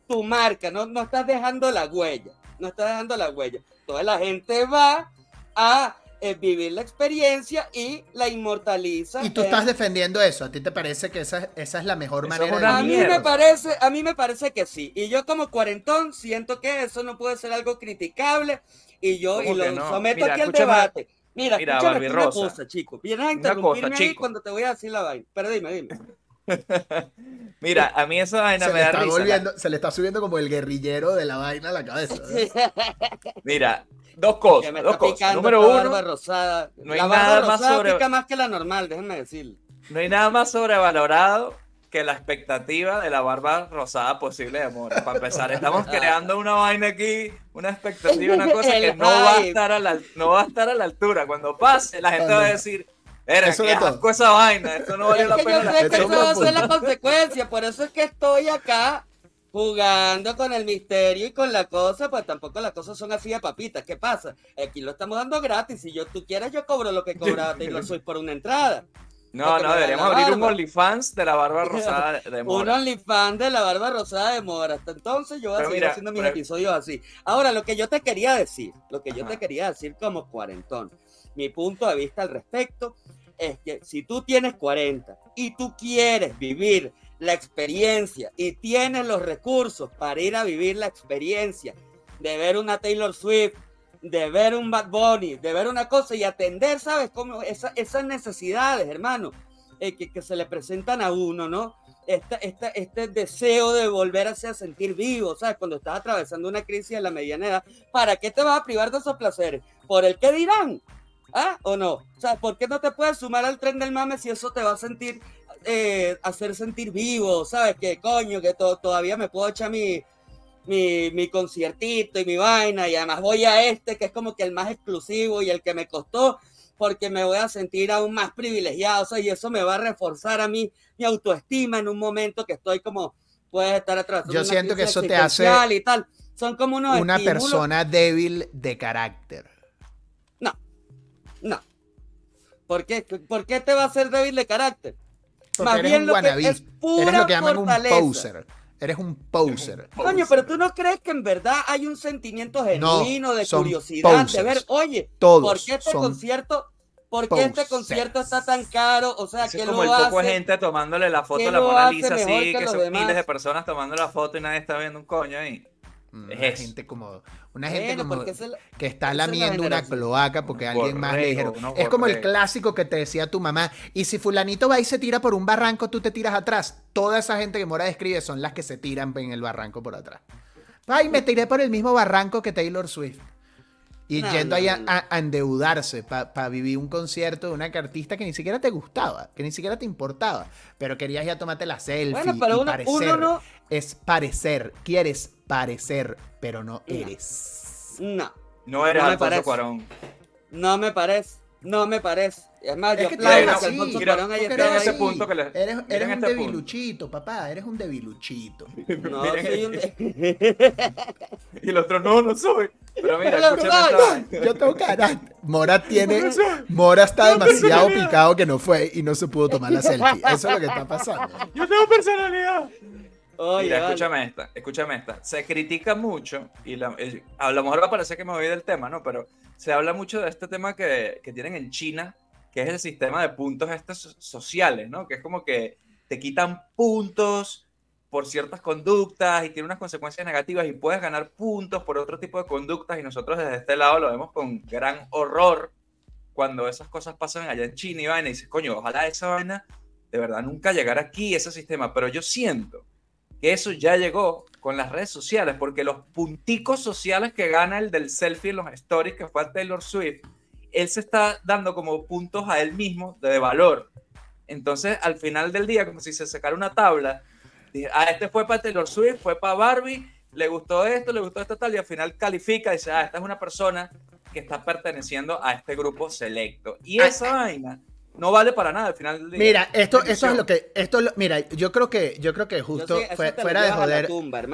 Speaker 3: tu marca, no, no estás dejando la huella. No estás dejando la huella. Toda la gente va a eh, vivir la experiencia y la inmortaliza.
Speaker 2: Y tú
Speaker 3: en-
Speaker 2: estás defendiendo eso, ¿a ti te parece que esa, esa es la mejor
Speaker 1: Eso es
Speaker 2: manera
Speaker 1: una
Speaker 3: A
Speaker 2: de
Speaker 3: mí me parece, a mí me parece que sí. Y yo como cuarentón siento que eso no puede ser algo criticable. Y yo y
Speaker 1: ¿Cómo
Speaker 3: lo
Speaker 1: no?
Speaker 3: someto
Speaker 1: Mira,
Speaker 3: aquí al debate. Mira,
Speaker 1: mira,
Speaker 3: escúchame una cosa, chico. Vienes a interrumpirme
Speaker 1: cosa,
Speaker 3: ahí
Speaker 1: chico.
Speaker 3: cuando te voy a decir la vaina. Pero dime, dime.
Speaker 1: Mira, a mí esa vaina
Speaker 2: Se
Speaker 1: me
Speaker 2: le,
Speaker 1: da
Speaker 2: está
Speaker 1: risa.
Speaker 2: volviendo- se le está subiendo como el guerrillero de la vaina a la cabeza.
Speaker 1: Mira, dos
Speaker 3: Que
Speaker 1: cosas,
Speaker 3: me
Speaker 1: dos
Speaker 3: está
Speaker 1: cosas.
Speaker 3: picando
Speaker 1: Número uno,
Speaker 3: barba rosada.
Speaker 1: no hay
Speaker 3: la barba
Speaker 1: nada más
Speaker 3: rosada
Speaker 1: sobre-
Speaker 3: pica más que la normal, déjenme decirle.
Speaker 1: no hay nada más sobrevalorado que la expectativa de la barba rosada posible de Mora. Para empezar, estamos creando una vaina aquí, una expectativa, una cosa que no va, a estar a la, no va a estar a la altura. Cuando pase, la gente
Speaker 2: Ah,
Speaker 1: va a decir, era
Speaker 2: Eso todo.
Speaker 1: asco esa vaina, esto no vale
Speaker 3: Es
Speaker 1: la
Speaker 3: que
Speaker 1: pena.
Speaker 3: yo
Speaker 1: la
Speaker 3: sé que
Speaker 2: Eso
Speaker 3: va a ser la consecuencia, por eso es que estoy acá jugando con el misterio y con la cosa, pues tampoco las cosas son así de papitas. ¿Qué pasa? Aquí lo estamos dando gratis. Si yo tú quieres, yo cobro lo que cobraba Taylor Swift por una entrada.
Speaker 1: No, no, deberíamos abrir un. OnlyFans de la barba rosada de
Speaker 3: Un
Speaker 1: Mora.
Speaker 3: OnlyFans de la barba rosada de Mora. Hasta entonces yo voy a seguir
Speaker 1: mira,
Speaker 3: haciendo mis
Speaker 1: pero-
Speaker 3: episodios así. Ahora, lo que yo te quería decir, lo que yo te quería decir como cuarentón, mi punto de vista al respecto es que si tú tienes 40 y tú quieres vivir la experiencia y tienes los recursos para ir a vivir la experiencia de ver una Taylor Swift, de ver un Bad Bunny, de ver una cosa y atender, ¿sabes? Como esa- esas necesidades, hermano, eh, que, se le presentan a uno, ¿no? Este deseo de volverse a sentir vivo, ¿sabes? Cuando estás atravesando una crisis de la mediana edad, ¿para qué te vas a privar de esos placeres? ¿Por el qué dirán? ¿Ah? ¿O no? O ¿por qué no te puedes sumar al tren del mame si eso te va a sentir, eh, hacer sentir vivo? ¿Sabes? Que coño, que to- todavía me puedo echar mi, mi, mi conciertito y mi vaina y además voy a este que es como que el más exclusivo y el que me costó porque me voy a sentir aún más privilegiado, sea, y eso me va a reforzar a mí mi autoestima en un momento que estoy como, puedes estar atravesando
Speaker 2: Yo siento que eso te hace
Speaker 3: existencial y tal. Son como unos
Speaker 2: Una
Speaker 3: estímulos.
Speaker 2: persona débil de carácter.
Speaker 3: No. ¿Por qué? ¿Por qué te va a ser débil de carácter?
Speaker 2: Porque
Speaker 3: Más
Speaker 2: eres
Speaker 3: bien
Speaker 2: un
Speaker 3: lo que
Speaker 2: wannabe.
Speaker 3: es pura
Speaker 2: Eres lo que llaman
Speaker 3: fortaleza.
Speaker 2: un poser. Eres un poser.
Speaker 3: Coño, pero tú no crees que en verdad hay un sentimiento genuino de
Speaker 2: son
Speaker 3: curiosidad, de
Speaker 2: posers.
Speaker 3: ver, oye,
Speaker 2: Todos
Speaker 3: ¿por qué este concierto, por qué este concierto está tan caro? O sea,
Speaker 1: Ese
Speaker 3: que
Speaker 1: es como
Speaker 3: lo
Speaker 1: el poco de
Speaker 3: hace?
Speaker 1: gente tomándole la foto
Speaker 3: ¿Qué
Speaker 1: a la Mona Lisa así,
Speaker 3: que
Speaker 1: que son
Speaker 3: demás?
Speaker 1: miles de personas tomando la foto y nadie está viendo un coño ahí.
Speaker 2: Mm,
Speaker 1: Es
Speaker 2: Una gente como, una gente
Speaker 3: Bueno,
Speaker 2: como
Speaker 3: porque es el-
Speaker 2: que está lamiendo una cloaca porque alguien más le dijeron. Es como el clásico que te decía tu mamá. Y si fulanito va y se tira por un barranco, tú te tiras atrás. Toda esa gente que Mora describe son las que se tiran en el barranco por atrás. Ay, me tiré por el mismo barranco que Taylor Swift. Y
Speaker 3: No,
Speaker 2: yendo
Speaker 3: no,
Speaker 2: ahí a,
Speaker 3: no.
Speaker 2: a- a endeudarse para vivir un concierto de una artista que ni siquiera te gustaba, que ni siquiera te importaba, pero querías ya tomarte la selfie
Speaker 3: Bueno, pero
Speaker 2: y
Speaker 3: uno,
Speaker 2: parecer.
Speaker 3: uno no,
Speaker 2: Es parecer, quieres parecer, pero no eres.
Speaker 3: no,
Speaker 1: No eres
Speaker 3: No me
Speaker 1: Alfonso
Speaker 3: parece.
Speaker 1: Cuarón.
Speaker 3: no me parece, no me parece. Es más,
Speaker 2: Es
Speaker 3: yo
Speaker 2: que así,
Speaker 3: Alfonso
Speaker 1: mira,
Speaker 3: Cuarón
Speaker 1: ese
Speaker 3: ahí.
Speaker 2: así.
Speaker 1: punto que le-
Speaker 2: Eres, un
Speaker 1: este punto.
Speaker 2: debiluchito, papá, eres un debiluchito.
Speaker 3: No,
Speaker 1: Miren
Speaker 3: soy un...
Speaker 1: Y el otro, no, no soy. Pero mira,
Speaker 3: Pero
Speaker 1: escúchame
Speaker 3: no.
Speaker 2: Yo tengo carácter. Mora tiene. Mora está demasiado picado que no fue y no se pudo tomar la selfie. Eso es lo que está pasando.
Speaker 1: Yo tengo personalidad.
Speaker 3: Oye,
Speaker 1: Mira,
Speaker 3: vale.
Speaker 1: escúchame esta, escúchame esta. Se critica mucho, y la- eh, a lo mejor va a parecer que me voy del tema, ¿no? Pero se habla mucho de este tema que, que tienen en China, que es el sistema de puntos estos so- sociales, ¿no? Que es como que te quitan puntos por ciertas conductas y tiene unas consecuencias negativas y puedes ganar puntos por otro tipo de conductas y nosotros desde este lado lo vemos con gran horror cuando esas cosas pasan allá en China y vaina y dices, coño, ojalá esa vaina de verdad nunca llegara aquí, ese sistema, pero yo siento que eso ya llegó con las redes sociales, porque los punticos sociales que gana el del selfie en los stories, que fue Taylor Swift, él se está dando como puntos a él mismo de valor. Entonces, al final del día, como si se sacara una tabla, dije, ah, este fue para Taylor Swift, fue para Barbie, le gustó esto, le gustó esto tal, y al final califica y dice, ah, esta es una persona que está perteneciendo a este grupo selecto. Y ah, esa vaina no vale para nada al final del día.
Speaker 2: Mira, esto, esto es lo que, esto, mira, yo creo que, yo creo que justo fuera de joder,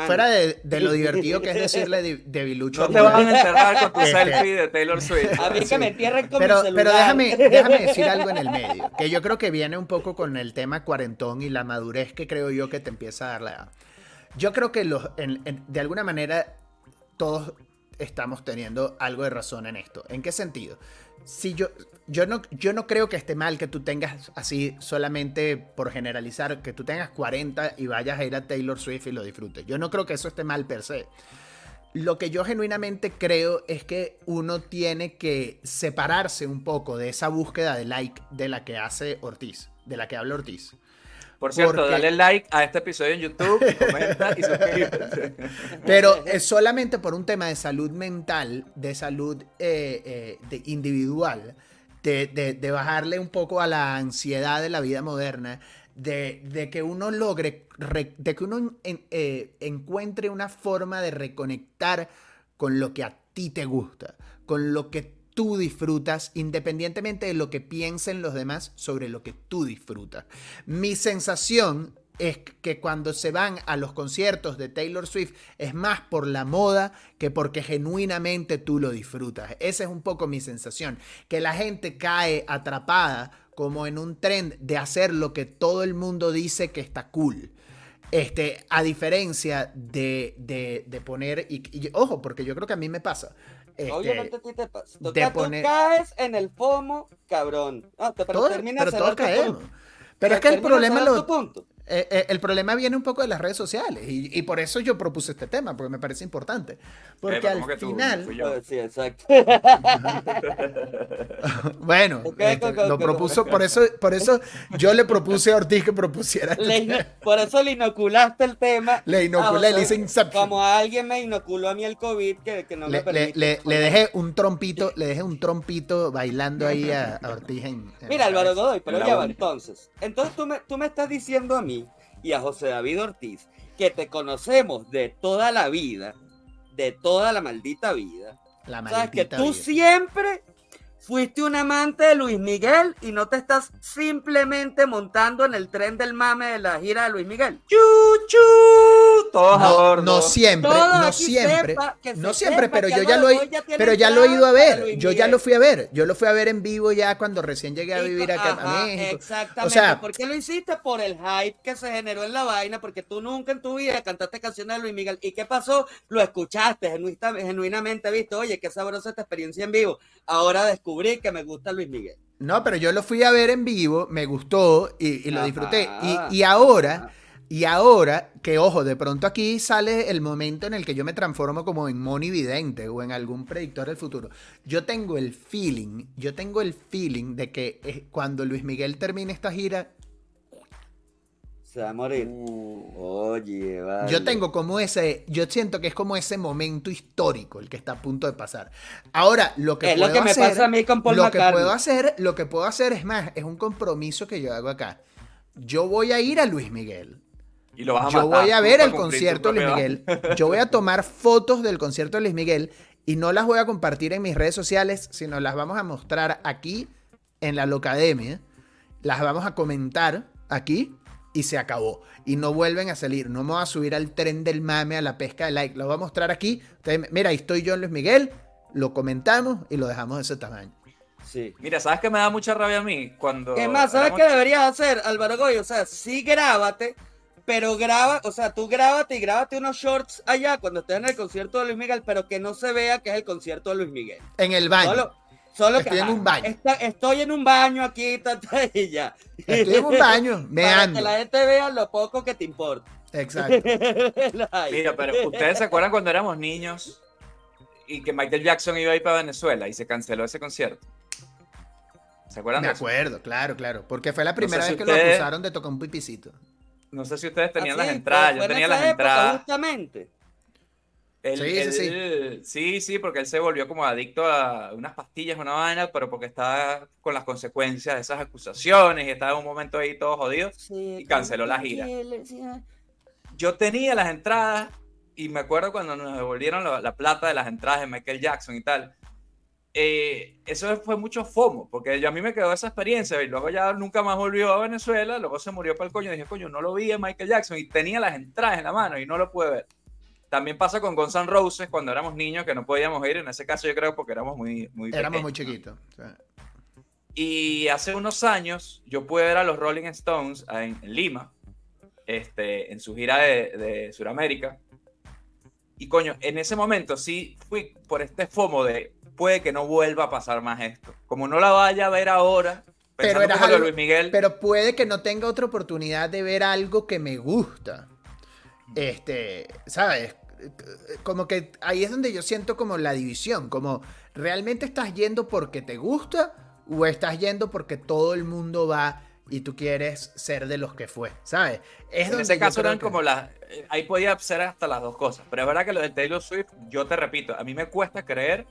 Speaker 2: fuera de, de, lo divertido que es decirle de, debilucho.
Speaker 1: No te van a enterrar con tu este, selfie de Taylor Swift.
Speaker 3: A mí que me entierren con
Speaker 2: pero,
Speaker 3: mi celular.
Speaker 2: Pero déjame, déjame decir algo en el medio, que yo creo que viene un poco con el tema cuarentón y la madurez que creo yo que te empieza a dar la... Yo creo que los, de alguna manera todos estamos teniendo algo de razón en esto. ¿En qué sentido? Si yo, yo no, yo no creo que esté mal que tú tengas así solamente por generalizar, que tú tengas 40 y vayas a ir a Taylor Swift y lo disfrutes. Yo no creo que eso esté mal per se. Lo que yo genuinamente creo es que uno tiene que separarse un poco de esa búsqueda de like de la que hace Ortiz, de la que habla Ortiz.
Speaker 1: Por cierto, dale like a este episodio en YouTube, comenta y suscríbete.
Speaker 2: Pero es solamente por un tema de salud mental, de salud eh, eh, de individual, de, bajarle un poco a la ansiedad de la vida moderna, de, que uno logre, de que uno eh, encuentre una forma de reconectar con lo que a ti te gusta, con lo que tú disfrutas, independientemente de lo que piensen los demás sobre lo que tú disfrutas. Mi sensación es que cuando se van a los conciertos de Taylor Swift es más por la moda que porque genuinamente tú lo disfrutas. Esa es un poco mi sensación, que la gente cae atrapada como en un tren de hacer lo que todo el mundo dice que está cool. Este, a diferencia de, de, poner, ojo, porque yo creo que a mí me pasa,
Speaker 3: este, Obviamente a ti te pasa. Tú, caes en el FOMO, cabrón. No, te, pero,
Speaker 2: pero todos caemos. Pero es que el problema lo, punto. Eh, eh, el problema viene un poco de las redes sociales y, por eso yo propuse este tema, porque me parece importante. Porque al final...
Speaker 3: sí, exacto.
Speaker 2: bueno, este, lo propuso, por eso, por eso yo le propuse a Ortiz que propusiera
Speaker 3: este Por eso le inoculaste el tema.
Speaker 2: Le inoculé, le hice
Speaker 3: Inception. Como alguien me inoculó a mí el COVID, que, no
Speaker 2: le,
Speaker 3: me permite.
Speaker 2: Le, le, dejé un trompito, le dejé un trompito bailando ahí a, Ortiz en,
Speaker 3: Mira, Álvaro Godoy, pero ya va, entonces. Entonces tú me, tú me estás diciendo a mí y a José David Ortiz, que te conocemos de toda la vida, de toda la maldita vida. La maldita que tú siempre fuiste un amante de Luis Miguel y no te estás simplemente montando en el tren del mame de la gira de Luis Miguel.
Speaker 1: ¡Chuchu!
Speaker 2: no, no siempre, no siempre, no siempre, pero yo ya lo he, pero ya lo he ido a ver, yo ya lo fui a ver, yo lo fui a ver en vivo ya cuando recién llegué a vivir acá a México.
Speaker 3: Exactamente, o sea, ¿por qué lo hiciste? Por el hype que se generó en la vaina, porque tú nunca en tu vida cantaste canciones de Luis Miguel. ¿Y qué pasó? Lo escuchaste genuinamente, visto, oye, qué sabrosa esta experiencia en vivo. Ahora descubrí que me gusta Luis Miguel.
Speaker 2: No, pero yo lo fui a ver en vivo, me gustó y, lo disfruté. Y, y ahora... Y ahora, que ojo, de pronto aquí sale el momento en el que yo me transformo como en Moni Vidente o en algún predictor del futuro. Yo tengo el feeling, yo tengo el feeling de que eh, cuando Luis Miguel termine esta gira...
Speaker 3: Se va a morir. Uh. oye, vale.
Speaker 2: Yo tengo como ese, yo siento que es como ese momento histórico el que está a punto de pasar. Ahora, lo que puedo
Speaker 3: lo que
Speaker 2: hacer,
Speaker 3: me pasa a mí con Paul
Speaker 2: lo que puedo hacer, lo que puedo hacer es más, es un compromiso que yo hago acá. Yo voy a ir a Luis Miguel yo voy a ver el concierto de Luis Miguel. Yo voy a tomar fotos del concierto de Luis Miguel y no las voy a compartir en mis redes sociales, sino las vamos a mostrar aquí en la Locademia. Las vamos a comentar aquí y se acabó. Y no vuelven a salir. No me voy a subir al tren del mame, a la pesca de like. Lo voy a mostrar aquí. mira, ahí estoy yo en Luis Miguel. Lo comentamos y lo dejamos de ese tamaño.
Speaker 1: Sí. Mira, ¿sabes qué me da mucha rabia a mí? Cuando.
Speaker 3: ¿Qué más? ¿Sabes qué deberías hacer, Álvaro Goy? O sea, sí grábate pero graba, o sea, tú grábate y grábate unos shorts allá cuando estés en el concierto de Luis Miguel, pero que no se vea que es el concierto de Luis Miguel.
Speaker 2: En el baño.
Speaker 3: Solo
Speaker 2: Estoy
Speaker 3: que,
Speaker 2: en
Speaker 3: ajá,
Speaker 2: un baño.
Speaker 3: está- estoy en un baño aquí, tata, y ya.
Speaker 2: Estoy en un baño,
Speaker 3: Para que
Speaker 2: meando.
Speaker 3: la gente vea lo poco que te importa.
Speaker 2: Exacto.
Speaker 1: Mira, pero ustedes se acuerdan cuando éramos niños y que Michael Jackson iba a ir para Venezuela y se canceló ese concierto. ¿Se acuerdan
Speaker 2: Me
Speaker 1: de eso?
Speaker 2: acuerdo, claro, claro. Porque fue la primera
Speaker 1: sé
Speaker 2: vez
Speaker 1: si
Speaker 2: que lo
Speaker 1: ustedes-
Speaker 2: acusaron de tocar un pipicito.
Speaker 1: No sé si ustedes tenían
Speaker 3: Así,
Speaker 1: las entradas, yo tenía las
Speaker 3: época,
Speaker 1: entradas.
Speaker 3: Justamente.
Speaker 1: Él-
Speaker 2: Sí, sí, sí.
Speaker 1: él- sí, sí, porque él se volvió como adicto a unas pastillas, una vaina, pero porque estaba con las consecuencias de esas acusaciones y estaba en un momento ahí todo jodido.
Speaker 3: Sí,
Speaker 1: Y canceló la gira. Yo tenía las entradas y me acuerdo cuando nos devolvieron la, la plata de las entradas de Michael Jackson y tal. eh, eso fue mucho FOMO, porque yo, a mí me quedó esa experiencia y luego ya nunca más volvió a Venezuela, luego se murió para el coño y dije, coño, no lo vi a Michael Jackson y tenía las entradas en la mano y no lo pude ver. También pasa con Guns N' Roses cuando éramos niños que no podíamos ir, en ese caso yo creo porque éramos muy, muy
Speaker 2: Éramos
Speaker 1: pequeños.
Speaker 2: muy chiquitos.
Speaker 1: Y hace unos años yo pude ver a los Rolling Stones en, en Lima, este, en su gira de, de Sudamérica. Y coño, en ese momento sí fui por este FOMO de puede que no vuelva a pasar más esto. Como no la vaya a ver ahora,
Speaker 2: Pero era algo-
Speaker 1: Luis Miguel,
Speaker 2: Pero puede que no tenga otra oportunidad de ver algo que me gusta. Este, ¿sabes? Como que ahí es donde yo siento como la división, como realmente estás yendo porque te gusta o estás yendo porque todo el mundo va y tú quieres ser de los que fue, ¿sabes? Es
Speaker 1: en ese caso eran
Speaker 2: que-
Speaker 1: como las... eh, Ahí podía ser hasta las dos cosas. Pero es verdad que lo de Taylor Swift, yo te repito, a mí me cuesta creer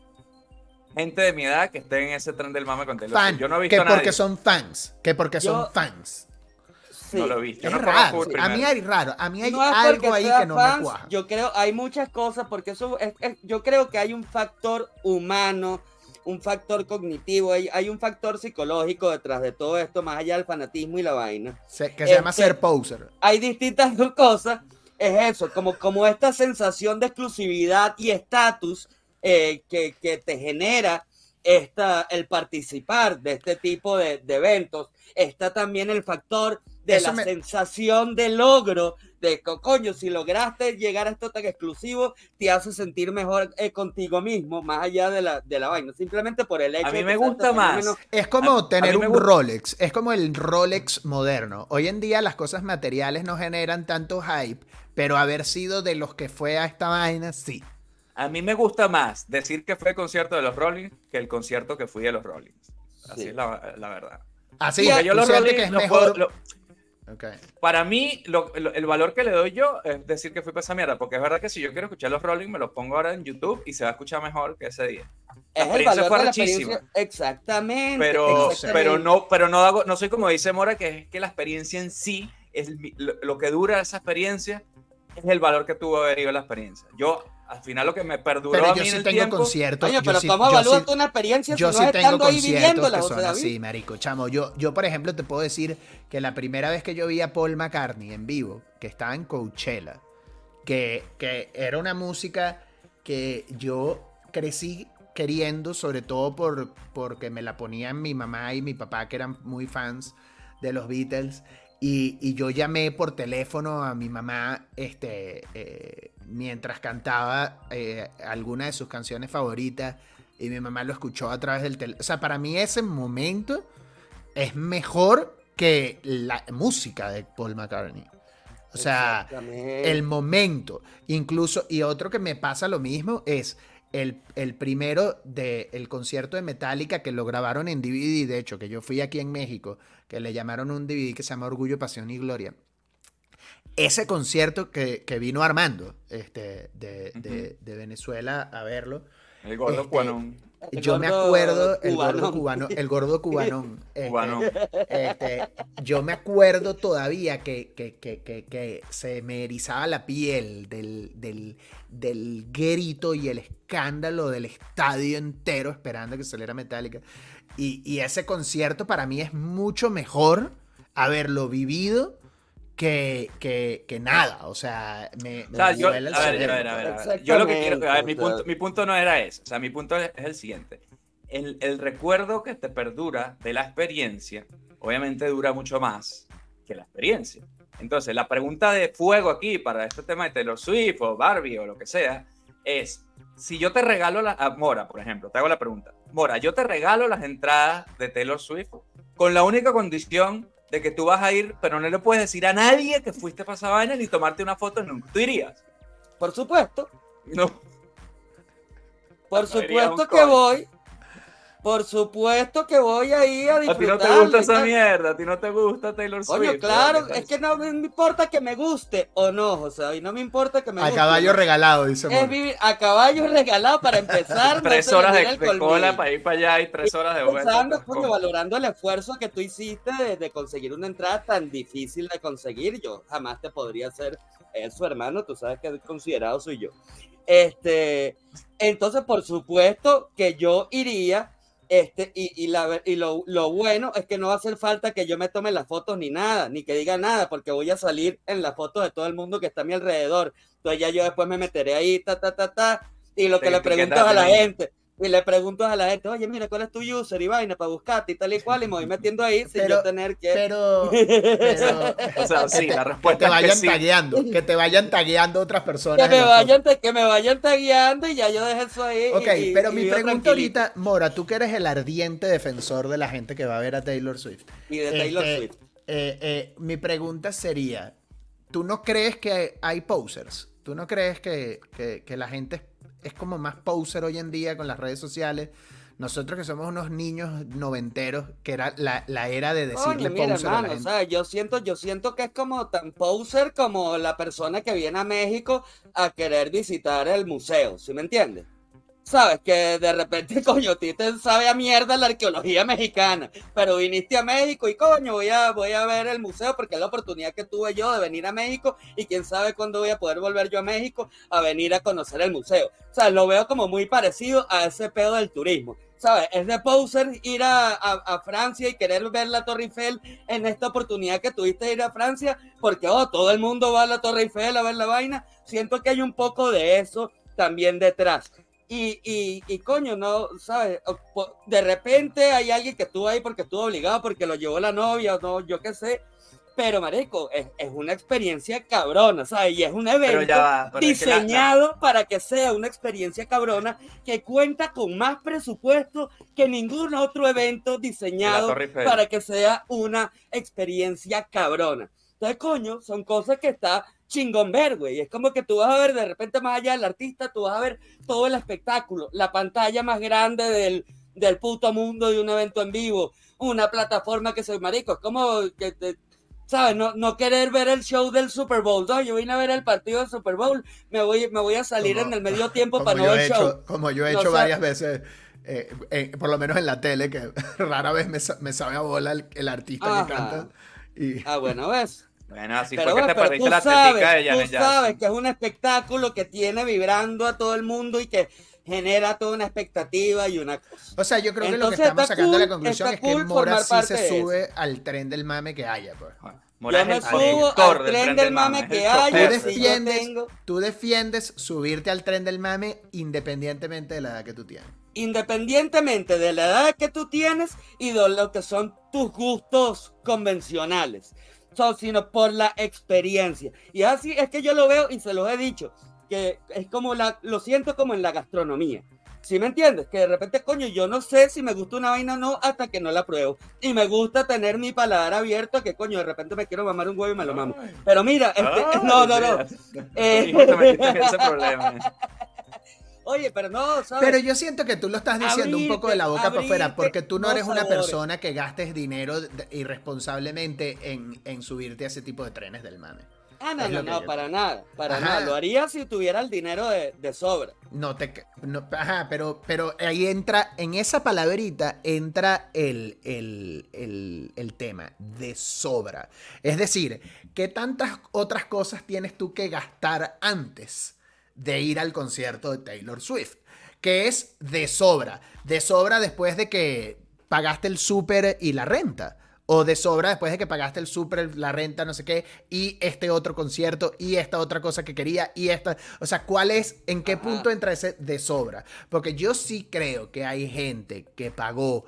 Speaker 1: gente de mi edad que esté en ese tren del mame con Taylor
Speaker 2: fan,
Speaker 1: Swift. Yo no he visto
Speaker 2: que
Speaker 1: a nadie.
Speaker 2: porque son fans, que porque
Speaker 3: Yo-
Speaker 2: son fans.
Speaker 3: Sí.
Speaker 1: No lo he visto. Yo
Speaker 2: es
Speaker 1: no
Speaker 2: raro, a mí hay raro, a mí hay
Speaker 3: No
Speaker 2: algo ahí que no
Speaker 3: fans,
Speaker 2: me cuaja.
Speaker 3: Yo creo, hay muchas cosas, porque eso es, es- yo creo que hay un factor humano, un factor cognitivo, hay, hay un factor psicológico detrás de todo esto, más allá del fanatismo y la vaina.
Speaker 2: Se- que se llama
Speaker 3: este-
Speaker 2: ser poser.
Speaker 3: Hay distintas cosas, es eso, como, como esta sensación de exclusividad y estatus eh, que, que te genera esta, el participar de este tipo de, de eventos. Está también el factor de
Speaker 2: Eso
Speaker 3: la
Speaker 2: me-
Speaker 3: sensación de logro, de co- coño, si lograste llegar a esto tan exclusivo, te hace sentir mejor eh, contigo mismo, más allá de la, de la vaina, simplemente por el hecho
Speaker 1: A mí
Speaker 3: de
Speaker 1: me gusta más.
Speaker 2: Es como
Speaker 1: A-
Speaker 2: tener un
Speaker 1: gusta-
Speaker 2: Rolex, es como el Rolex moderno. Hoy en día las cosas materiales no generan tanto hype, pero haber sido de los que fue a esta vaina, sí.
Speaker 1: A mí me gusta más decir que fue el concierto de los Rollins que el concierto que fui de los Rollins. Así
Speaker 3: Sí.
Speaker 1: es la, la verdad.
Speaker 2: Así
Speaker 3: Porque
Speaker 2: que
Speaker 1: yo los Rollins
Speaker 2: que es
Speaker 1: los
Speaker 2: mejor.
Speaker 1: puedo- lo-
Speaker 2: Ok.
Speaker 1: para mí, lo- lo- el valor que le doy yo es decir que fui para esa mierda, porque es verdad que si yo quiero escuchar los Rollins, me los pongo ahora en YouTube y se va a escuchar mejor que ese día.
Speaker 3: Es el
Speaker 1: experiencia
Speaker 3: valor
Speaker 1: fue
Speaker 3: de la experiencia. Exactamente.
Speaker 1: Pero,
Speaker 3: exactamente.
Speaker 1: pero no, pero no hago, no soy como dice Mora, que es que la experiencia en sí, es lo, lo que dura esa experiencia, es el valor que tuvo haber ido la experiencia. Yo, al final, lo que me perduró
Speaker 2: Pero
Speaker 1: a
Speaker 2: yo
Speaker 1: mí en
Speaker 2: sí
Speaker 1: el
Speaker 2: tengo
Speaker 1: tiempo,
Speaker 2: conciertos.
Speaker 3: Oye,
Speaker 2: yo
Speaker 3: pero
Speaker 2: sí-
Speaker 3: ¿cómo
Speaker 2: yo
Speaker 3: evalúas
Speaker 2: sí-
Speaker 3: una experiencia si
Speaker 2: Yo
Speaker 3: no
Speaker 2: sí tengo
Speaker 3: estando ahí viviéndola,
Speaker 2: que
Speaker 3: José
Speaker 2: son
Speaker 3: David?
Speaker 2: así, marico, chamo. Yo, yo, por ejemplo, te puedo decir que la primera vez que yo vi a Paul McCartney en vivo, que estaba en Coachella, que, que era una música que yo crecí queriendo, sobre todo por, porque me la ponían mi mamá y mi papá, que eran muy fans de los Beatles. Y, y yo llamé por teléfono a mi mamá este, eh, mientras cantaba eh, alguna de sus canciones favoritas y mi mamá lo escuchó a través del teléfono. O sea, para mí ese momento es mejor que la música de Paul McCartney. O sea, el momento. Incluso, y otro que me pasa lo mismo es el, el primero del concierto de Metallica que lo grabaron en DVD, de hecho, que yo fui aquí en México, que le llamaron un DVD que se llama Orgullo, Pasión y Gloria. Ese concierto que, que vino Armando este, de, de- de Venezuela a verlo,
Speaker 1: el gordo
Speaker 2: Este, yo me acuerdo, el gordo
Speaker 3: cubanón.
Speaker 2: cubano, el gordo cubanón. este,
Speaker 1: Cubanón.
Speaker 2: este, yo me acuerdo todavía que, que, que, que, que se me erizaba la piel del, del, del grito y el escándalo del estadio entero esperando que saliera Metallica. Y, y ese concierto para mí es mucho mejor haberlo vivido que, que, que nada. O sea, me,
Speaker 1: O sea,
Speaker 2: me
Speaker 1: yo, a ver,
Speaker 2: duele el
Speaker 1: a ver,
Speaker 2: cerebro.
Speaker 1: a ver, a ver, a ver. Yo lo que quiero, a ver, mi punto, mi no era ese, o sea, mi punto es, es el siguiente. El, el recuerdo que te perdura de la experiencia, obviamente dura mucho más que la experiencia. Entonces, la pregunta de fuego aquí para este tema de Taylor Swift o Barbie o lo que sea, es, si yo te regalo la, a Mora, por ejemplo, te hago la pregunta, Mora, yo te regalo las entradas de Taylor Swift con la única condición de que tú vas a ir, pero no le puedes decir a nadie que fuiste para esa vaina ni tomarte una foto nunca. ¿Tú irías?
Speaker 3: Por supuesto.
Speaker 1: No.
Speaker 3: Por
Speaker 1: No
Speaker 3: supuesto que
Speaker 1: coño.
Speaker 3: voy. Por supuesto que voy ahí a
Speaker 1: A ti
Speaker 3: disfrutar.
Speaker 1: no te gusta esa mierda, a ti no te gusta Taylor Swift.
Speaker 3: Coño, claro, es que no me importa que me guste o no, José, y no me importa que me
Speaker 2: A
Speaker 3: guste.
Speaker 2: caballo
Speaker 3: ¿no?
Speaker 2: regalado, dice
Speaker 3: Es vivir a caballo regalado para empezar.
Speaker 1: Tres horas de, de cola para ir para allá y tres horas de vuelta.
Speaker 3: Pensando,
Speaker 1: pues,
Speaker 3: valorando el esfuerzo que tú hiciste de, de conseguir una entrada tan difícil de conseguir, yo jamás te podría hacer eso, hermano. Tú sabes que considerado soy yo. Este, entonces, por supuesto que yo iría. Este, y, y, la, ver- y lo, lo bueno es que no va a hacer falta que yo me tome las fotos ni nada, ni que diga nada, porque voy a salir en las fotos de todo el mundo que está a mi alrededor. Entonces ya yo después me meteré ahí, ta, ta, ta, ta, y lo que le pregunto
Speaker 1: etiquetas
Speaker 3: a la gente, y le pregunto a la gente, oye, mira, ¿cuál es tu user y vaina para buscarte y tal y cual? Y me voy metiendo ahí sin
Speaker 2: Pero-
Speaker 3: yo tener que...
Speaker 2: Pero, pero
Speaker 1: O sea, sí,
Speaker 2: que te-
Speaker 1: la
Speaker 2: que
Speaker 1: respuesta
Speaker 2: te
Speaker 1: es que
Speaker 2: vayan
Speaker 1: sí.
Speaker 2: tagueando, que te vayan tagueando otras personas.
Speaker 3: Que me vayan, que me vayan tagueando y ya yo dejé eso ahí.
Speaker 2: Ok,
Speaker 3: y-
Speaker 2: pero
Speaker 3: y
Speaker 2: mi pregunta ahorita, Mora, tú que eres el ardiente defensor de la gente que va a ver a Taylor Swift.
Speaker 3: Y de Taylor
Speaker 2: Este,
Speaker 3: Swift.
Speaker 2: eh, eh, mi pregunta sería, ¿tú no crees que hay posers? ¿Tú no crees que, que- que la gente es, es como más poser hoy en día con las redes sociales? Nosotros que somos unos niños noventeros, que era la, la era de decirle
Speaker 3: mira,
Speaker 2: poser a la
Speaker 3: o
Speaker 2: gente.
Speaker 3: sea, yo siento, yo siento que es como tan poser como la persona que viene a México a querer visitar el museo, ¿sí me entiendes? Sabes que de repente, coño, ti te sabe a mierda la arqueología mexicana, pero viniste a México y coño, voy a, voy a ver el museo porque es la oportunidad que tuve yo de venir a México y quién sabe cuándo voy a poder volver yo a México a venir a conocer el museo. O sea, lo veo como muy parecido a ese pedo del turismo. ¿Sabes? Es de poser ir a, a- a Francia y querer ver la Torre Eiffel en esta oportunidad que tuviste de ir a Francia, porque oh, todo el mundo va a la Torre Eiffel a ver la vaina. Siento que hay un poco de eso también detrás. Y, y, y coño, no, ¿sabes? De repente hay alguien que estuvo ahí porque estuvo obligado, porque lo llevó la novia, o no, yo qué sé. Pero, marico, es, es una experiencia cabrona, ¿sabes? Y es un evento
Speaker 1: va. es que la-
Speaker 3: diseñado para que sea una experiencia cabrona que cuenta con más presupuesto que ningún otro evento diseñado para que sea una experiencia cabrona. Entonces, coño, son cosas que está chingón ver, güey. Es como que tú vas a ver de repente más allá del artista, tú vas a ver todo el espectáculo, la pantalla más grande del, del puto mundo de un evento en vivo, una plataforma que soy marico. Es como que te, ¿sabes? No, no querer ver el show del Super Bowl. No, yo vine a ver el partido del Super Bowl, me voy, me voy a salir
Speaker 2: Como-
Speaker 3: en el medio tiempo para no ver
Speaker 2: he
Speaker 3: el show.
Speaker 2: hecho, como yo he
Speaker 3: No
Speaker 2: hecho
Speaker 3: sé.
Speaker 2: varias veces, eh, eh, por lo menos en la tele, que rara vez me, me sabe a bola el, el artista
Speaker 3: Ajá.
Speaker 2: que canta. Y,
Speaker 3: Ah, bueno, ¿ves?
Speaker 1: Bueno, así
Speaker 3: pero
Speaker 1: fue que te perdiste
Speaker 3: tú
Speaker 1: la
Speaker 3: sabes,
Speaker 1: de
Speaker 3: tú
Speaker 1: Janet
Speaker 3: sabes
Speaker 1: Jackson.
Speaker 3: que es un espectáculo que tiene vibrando a todo el mundo y que genera toda una expectativa y una cosa.
Speaker 2: o sea, yo creo que lo que estamos sacando a la
Speaker 3: cool,
Speaker 2: conclusión es que
Speaker 3: cool
Speaker 2: Mora sí se
Speaker 3: eso.
Speaker 2: sube al tren del mame que haya. Pues.
Speaker 1: Mora
Speaker 3: Yo
Speaker 1: es
Speaker 3: me
Speaker 1: el
Speaker 3: subo al tren del mame que haya.
Speaker 2: Tú
Speaker 3: si
Speaker 2: defiendes,
Speaker 3: tengo-
Speaker 2: tú defiendes subirte al tren del mame independientemente de la edad que tú tienes.
Speaker 3: independientemente de la edad que tú tienes y de lo que son tus gustos convencionales, Sino por la experiencia. Y así es que yo lo veo y se los he dicho, que es como la, lo siento como en la gastronomía. ¿Sí me entiendes? Que de repente, coño, yo no sé si me gusta una vaina o no hasta que no la pruebo. Y me gusta tener mi paladar abierto, que coño, de repente me quiero mamar un huevo y me lo mamo. Pero mira, este,
Speaker 1: Ay,
Speaker 3: no, no, no. Eh.
Speaker 1: Ese problema.
Speaker 3: Oye, pero no, ¿sabes?
Speaker 2: Pero yo siento que tú lo estás diciendo un poco de la boca para afuera, porque tú no eres una persona que gastes dinero irresponsablemente en, en subirte a ese tipo de trenes del mame.
Speaker 3: Ah, no,
Speaker 2: Es
Speaker 3: no, no,
Speaker 2: yo-
Speaker 3: para nada, para
Speaker 2: Ajá.
Speaker 3: nada. Lo haría si tuviera el dinero de, de sobra.
Speaker 2: No te. no, ajá, pero, pero ahí entra, en esa palabrita entra el, el, el, el tema de sobra. Es decir, ¿qué tantas otras cosas tienes tú que gastar antes de ir al concierto de Taylor Swift? Que es de sobra. De sobra después de que pagaste el súper y la renta. O de sobra después de que pagaste el súper, la renta, no sé qué, y este otro concierto, y esta otra cosa que quería, y esta. O sea, ¿cuál es, en qué
Speaker 3: Ajá.
Speaker 2: punto entra ese de sobra? Porque yo sí creo que hay gente que pagó.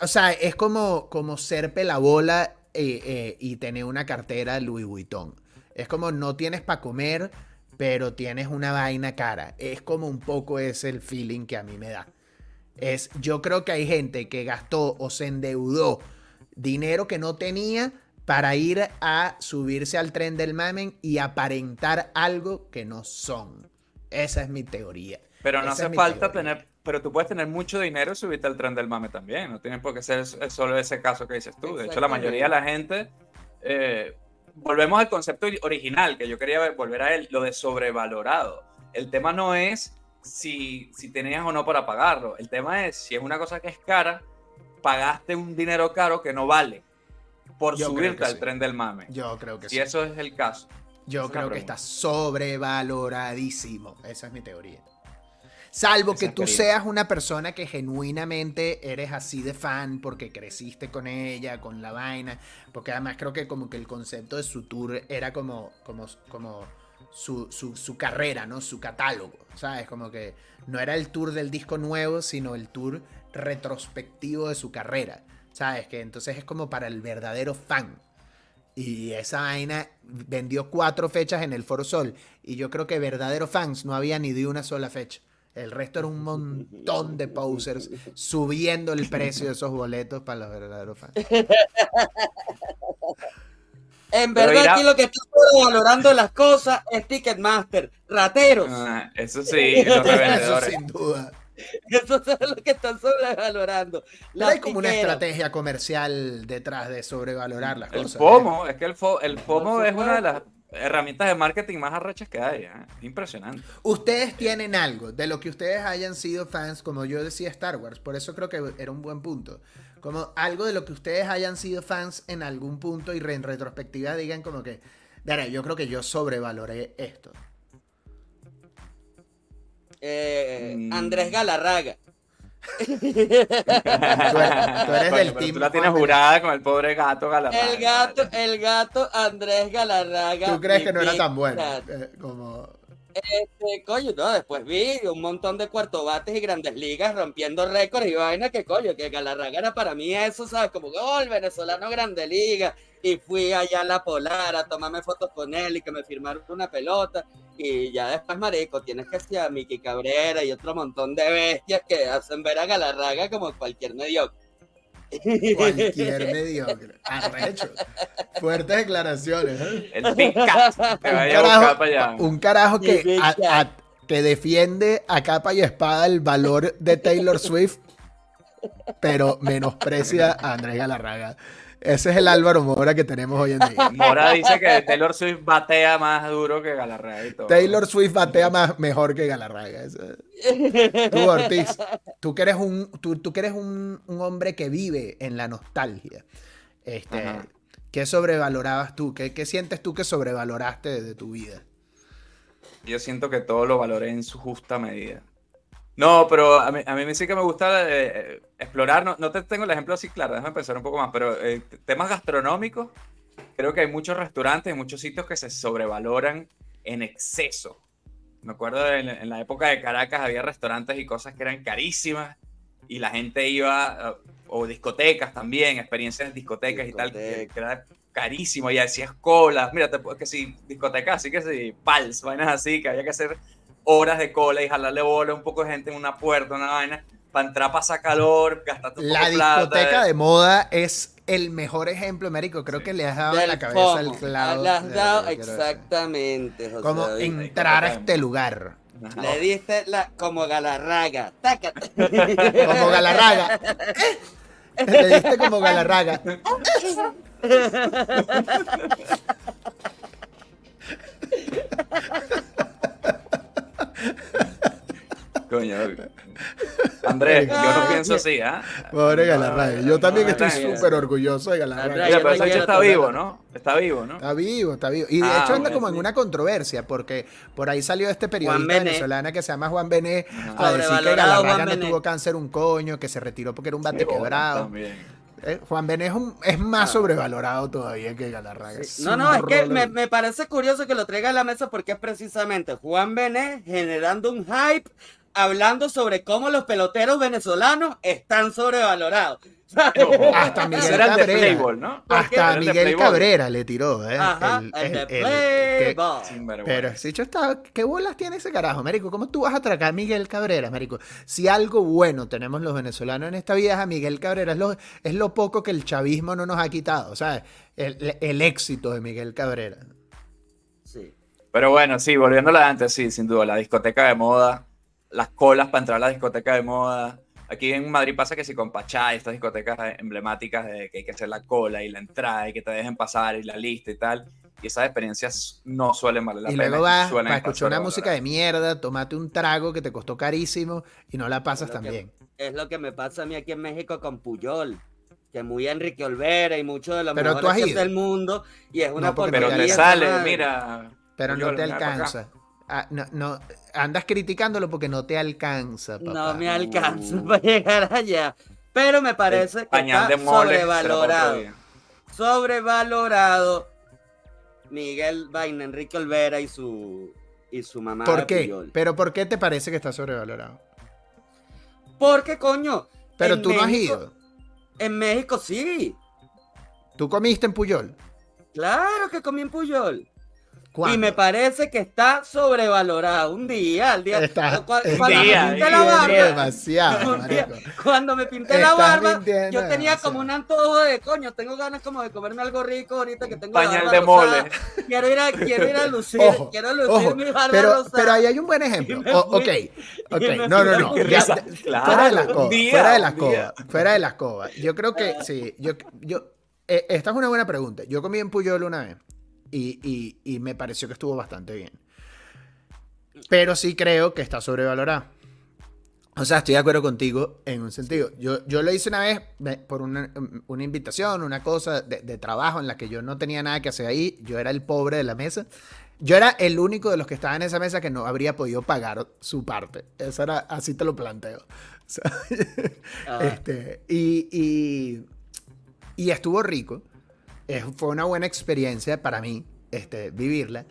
Speaker 2: O sea, es como, como ser pelabola eh, eh, y tener una cartera Louis Vuitton. Es como no tienes para comer, pero tienes una vaina cara. Es como un poco ese el feeling que a mí me da. Es, yo creo que hay gente que gastó o se endeudó dinero que no tenía para ir a subirse al tren del mamen y aparentar algo que no son. Esa es mi teoría.
Speaker 1: Pero no hace falta tener, pero tú puedes tener mucho dinero y subirte al tren del mame también. No tiene por qué ser solo ese caso que dices tú. De hecho, la mayoría de la gente, eh, volvemos al concepto original, que yo quería volver a él, lo de sobrevalorado. El tema no es si, si tenías o no para pagarlo. El tema es si es una cosa que es cara, pagaste un dinero caro que no vale por subirte al tren del mame.
Speaker 2: Yo creo que
Speaker 1: sí. Y eso es el caso.
Speaker 2: Yo creo que está sobrevaloradísimo. Esa es mi teoría. Salvo que tú seas una persona que genuinamente eres así de fan porque creciste con ella, con la vaina. Porque además creo que como que el concepto de su tour era como, como, como su, su, carrera, ¿no? Su catálogo. ¿Sabes? Como que no era el tour del disco nuevo, sino el tour retrospectivo de su carrera. ¿Sabes? Que entonces es como para el verdadero fan. Y esa vaina vendió cuatro fechas en el Foro Sol. Y yo creo que verdadero fans no había ni de una sola fecha. El resto era un montón de posers subiendo el precio de esos boletos para los verdaderos fans.
Speaker 3: En verdad, aquí lo que está valorando las cosas es Ticketmaster. Rateros. Ah,
Speaker 1: eso sí, los
Speaker 2: Eso sin duda.
Speaker 3: Eso es lo que están sobrevalorando.
Speaker 2: hay como una estrategia comercial detrás de sobrevalorar las cosas.
Speaker 1: El FOMO, es que el, el FOMO es una de las herramientas de marketing más arrechas que hay. ¿eh? Impresionante.
Speaker 2: Ustedes tienen algo de lo que ustedes hayan sido fans, como yo decía Star Wars, por eso creo que era un buen punto. Como algo de lo que ustedes hayan sido fans en algún punto y en retrospectiva digan como que, Dara, yo creo que yo sobrevaloré esto.
Speaker 3: Eh, mm. Andrés Galarraga.
Speaker 2: Tú eres, del team.
Speaker 1: Tú la tienes jurada con el pobre gato Galarraga.
Speaker 3: El gato, el gato Andrés Galarraga.
Speaker 2: ¿Tú crees que no era tan bueno? Eh, como...
Speaker 3: Este, coño, no, después vi un montón de cuartobates y grandes ligas rompiendo récords y vaina que coño, que Galarraga era para mí eso, ¿sabes? Como oh, el venezolano grande liga. Y fui allá a la Polar a tomarme fotos con él y que me firmaron una pelota. Y ya después, marico, tienes que ser a Miki Cabrera y otro montón de bestias que hacen ver a Galarraga como cualquier mediocre.
Speaker 2: Cualquier mediocre. Arrecho. Fuertes declaraciones. ¿eh?
Speaker 1: El un, carajo,
Speaker 2: un carajo que, que defiende a capa y espada el valor de Taylor Swift, pero menosprecia a Andrés Galarraga. Ese es el Álvaro Mora que tenemos hoy en día.
Speaker 1: Mora dice que Taylor Swift batea más duro que Galarraga y todo.
Speaker 2: Taylor Swift batea más, mejor que Galarraga. Tú, Ortiz, tú que eres, un, tú, tú eres un, hombre que vive en la nostalgia. Este, ¿Qué sobrevalorabas tú? ¿Qué, ¿Qué, sientes tú que sobrevaloraste de tu vida?
Speaker 1: Yo siento que todo lo valoré en su justa medida. No, pero a mí, a mí sí que me gusta eh, eh, explorar. No, te tengo el ejemplo así claro, déjame pensar un poco más. Pero eh, temas gastronómicos, creo que hay muchos restaurantes y muchos sitios que se sobrevaloran en exceso. Me acuerdo en, la época de Caracas había restaurantes y cosas que eran carísimas y la gente iba, o discotecas también, experiencias en discotecas y tal, que, era carísimo. Y decías colas, mira, que si discotecas, así que si pals, vainas así, que había que hacer horas de cola y jalarle bola a un poco de gente en una puerta, una vaina, para entrar, pasar calor, gastar tu
Speaker 2: La discoteca de moda es el mejor ejemplo, Américo. Creo que le has dado en la cabeza el clavo.
Speaker 3: Le has dado exactamente,
Speaker 2: José Como entrar a este lugar.
Speaker 3: Le diste la, como galarraga. Tácate.
Speaker 2: Como galarraga. Le diste como galarraga.
Speaker 1: Coño. Andrés, yo no pienso así, ¿ah?
Speaker 2: Pobre Galarraga. Yo también estoy súper orgulloso de Galarraga.
Speaker 1: pero ese está vivo, ¿no? Está vivo, ¿no?
Speaker 2: Está vivo, está vivo. Y de ah, hecho anda como en una controversia, porque por ahí salió este periodista venezolano que se llama Juan Bené a decir que Galarraga no tuvo cáncer un coño, que se retiró porque era un bate quebrado. También. Eh, Juan Bené es, más ah. sobrevalorado todavía que Galarraga.
Speaker 3: No, no, es que me, parece curioso que lo traiga a la mesa porque es precisamente Juan Bené generando un hype hablando sobre cómo los peloteros venezolanos están sobrevalorados.
Speaker 2: Hasta Miguel Cabrera. Hasta Miguel Cabrera le tiró, ¿eh?
Speaker 3: Ajá, el, de
Speaker 2: Pero ese hecho está. ¿Qué bolas tiene ese carajo, Marico? ¿Cómo tú vas a atracar a Miguel Cabrera, Marico? Si algo bueno tenemos los venezolanos en esta vida es a Miguel Cabrera. Es lo, es lo poco que el chavismo no nos ha quitado, ¿sabes? El, el éxito de Miguel Cabrera.
Speaker 1: Sí. Pero bueno, sí, volviendo a la antes, sí, sin duda, la discoteca de moda, las colas para entrar a la discoteca de moda Aquí en Madrid pasa que si con Pachá, estas discotecas emblemáticas de que hay que hacer la cola y la entrada y que te dejen pasar y la lista y tal. Y esas experiencias no suelen valer la
Speaker 2: y
Speaker 1: pena.
Speaker 2: Y luego vas para escuchar una música de mierda, tomate un trago que te costó carísimo y no la pasas tan bien.
Speaker 3: Es lo que me pasa a mí aquí en México con Puyol que muy Enrique Olvera y muchos de los
Speaker 2: pero
Speaker 3: mejores del mundo y es una no,
Speaker 1: Pero te sale, mira.
Speaker 2: Pero no te alcanza. Ah, no, no, andas criticándolo porque no te alcanza. Papá.
Speaker 3: No me alcanza para llegar allá. Pero me parece que está sobrevalorado. Sobrevalorado Miguel Vaina, Enrique Olvera y su, y su mamá.
Speaker 2: ¿Por qué? ¿Pero por qué te parece que está sobrevalorado?
Speaker 3: Porque, coño.
Speaker 2: Pero tú no has ido.
Speaker 3: En México sí.
Speaker 2: ¿Tú comiste en Puyol?
Speaker 3: Claro que comí en Puyol. Y me parece que está sobrevalorado. Un día, al día. cuando, me pinté la barba. cuando me pinté la barba, yo tenía como un antojo de coño. Tengo ganas como de comerme algo rico ahorita que tengo
Speaker 1: Pañal de mole.
Speaker 3: Quiero ir a, quiero ir a lucir, quiero lucir mi barba
Speaker 2: pero, Pero ahí hay un buen ejemplo. ok, ok. No, no, no. fuera de la escoba. Fuera de la escoba. Fuera de la escoba. Yo creo que sí. Yo, yo, eh, esta es una buena pregunta. Yo comí en Puyol una vez y, me pareció que estuvo bastante bien. Pero sí creo que está sobrevalorado. O sea, estoy de acuerdo contigo en un sentido. Yo, yo lo hice una vez por una, invitación, una cosa de, trabajo en la que yo no tenía nada que hacer ahí. Yo era el pobre de la mesa. Yo era el único de los que estaban en esa mesa que no habría podido pagar su parte. Eso era, así te lo planteo. Ah. este, y, y, y estuvo rico fue una buena experiencia para mí este, vivirla.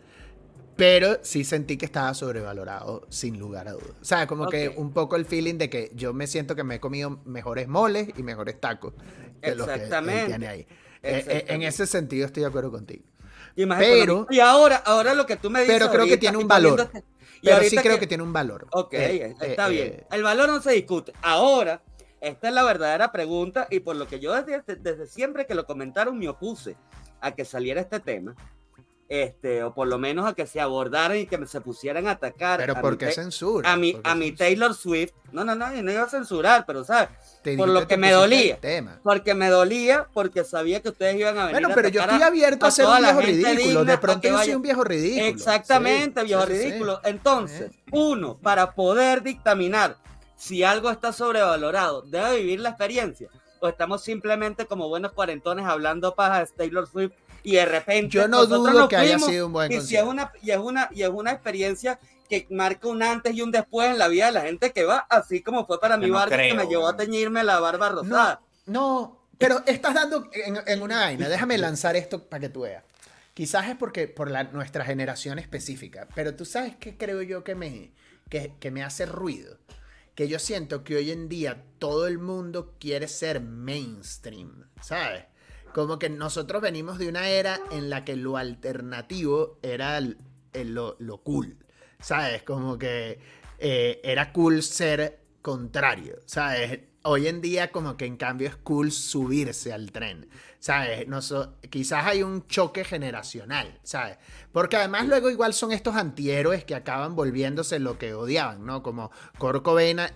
Speaker 2: Pero sí sentí que estaba sobrevalorado, sin lugar a dudas. O sea, como que un poco el feeling de que yo me siento que me he comido mejores moles y mejores tacos que los que tiene ahí. Eh, eh, en ese sentido estoy de acuerdo contigo.
Speaker 3: pero, y ahora, ahora lo que tú me dices.
Speaker 2: Pero creo que tiene un valor. Este, pero sí creo que, tiene un valor.
Speaker 3: Ok, eh, está bien. El valor no se discute. Ahora, esta es la verdadera pregunta y por lo que yo desde, desde siempre que lo comentaron me opuse a que saliera este tema, este, o por lo menos a que se abordaran y que se pusieran a atacar.
Speaker 2: Pero ¿por qué censura?
Speaker 3: A mi, a mi Taylor Swift. No, no, no, no iba a censurar, pero ¿sabes? por lo que me dolía. Porque me dolía, porque sabía que ustedes iban a venir.
Speaker 2: Bueno, pero yo estoy abierto a, ser un viejo ridículo. De pronto yo soy un viejo ridículo.
Speaker 3: Exactamente, viejo ridículo. Entonces, uno, para poder dictaminar si algo está sobrevalorado, debe vivir la experiencia. O estamos simplemente como buenos cuarentones hablando paja de Taylor Swift y de repente
Speaker 2: yo no dudo que haya sido un buen
Speaker 3: y si es una y es una y es una experiencia que marca un antes y un después en la vida de la gente que va así como fue para mi barba que me llevó a teñirme la barba rosada.
Speaker 2: no, pero estás dando en, una vaina. Déjame lanzar esto para que tú veas. Quizás es porque por la, nuestra generación específica pero tú sabes que creo yo que me que, que me hace ruido que yo siento que hoy en día todo el mundo quiere ser mainstream, ¿sabes? Como que nosotros venimos de una era en la que lo alternativo era lo, cool, ¿sabes? Como que eh, era cool ser contrario, ¿sabes? Hoy en día como que en cambio es cool subirse al tren. ¿Sabes? No quizás hay un choque generacional, ¿sabes? Porque además luego igual son estos antihéroes que acaban volviéndose lo que odiaban, ¿no? Como Kurt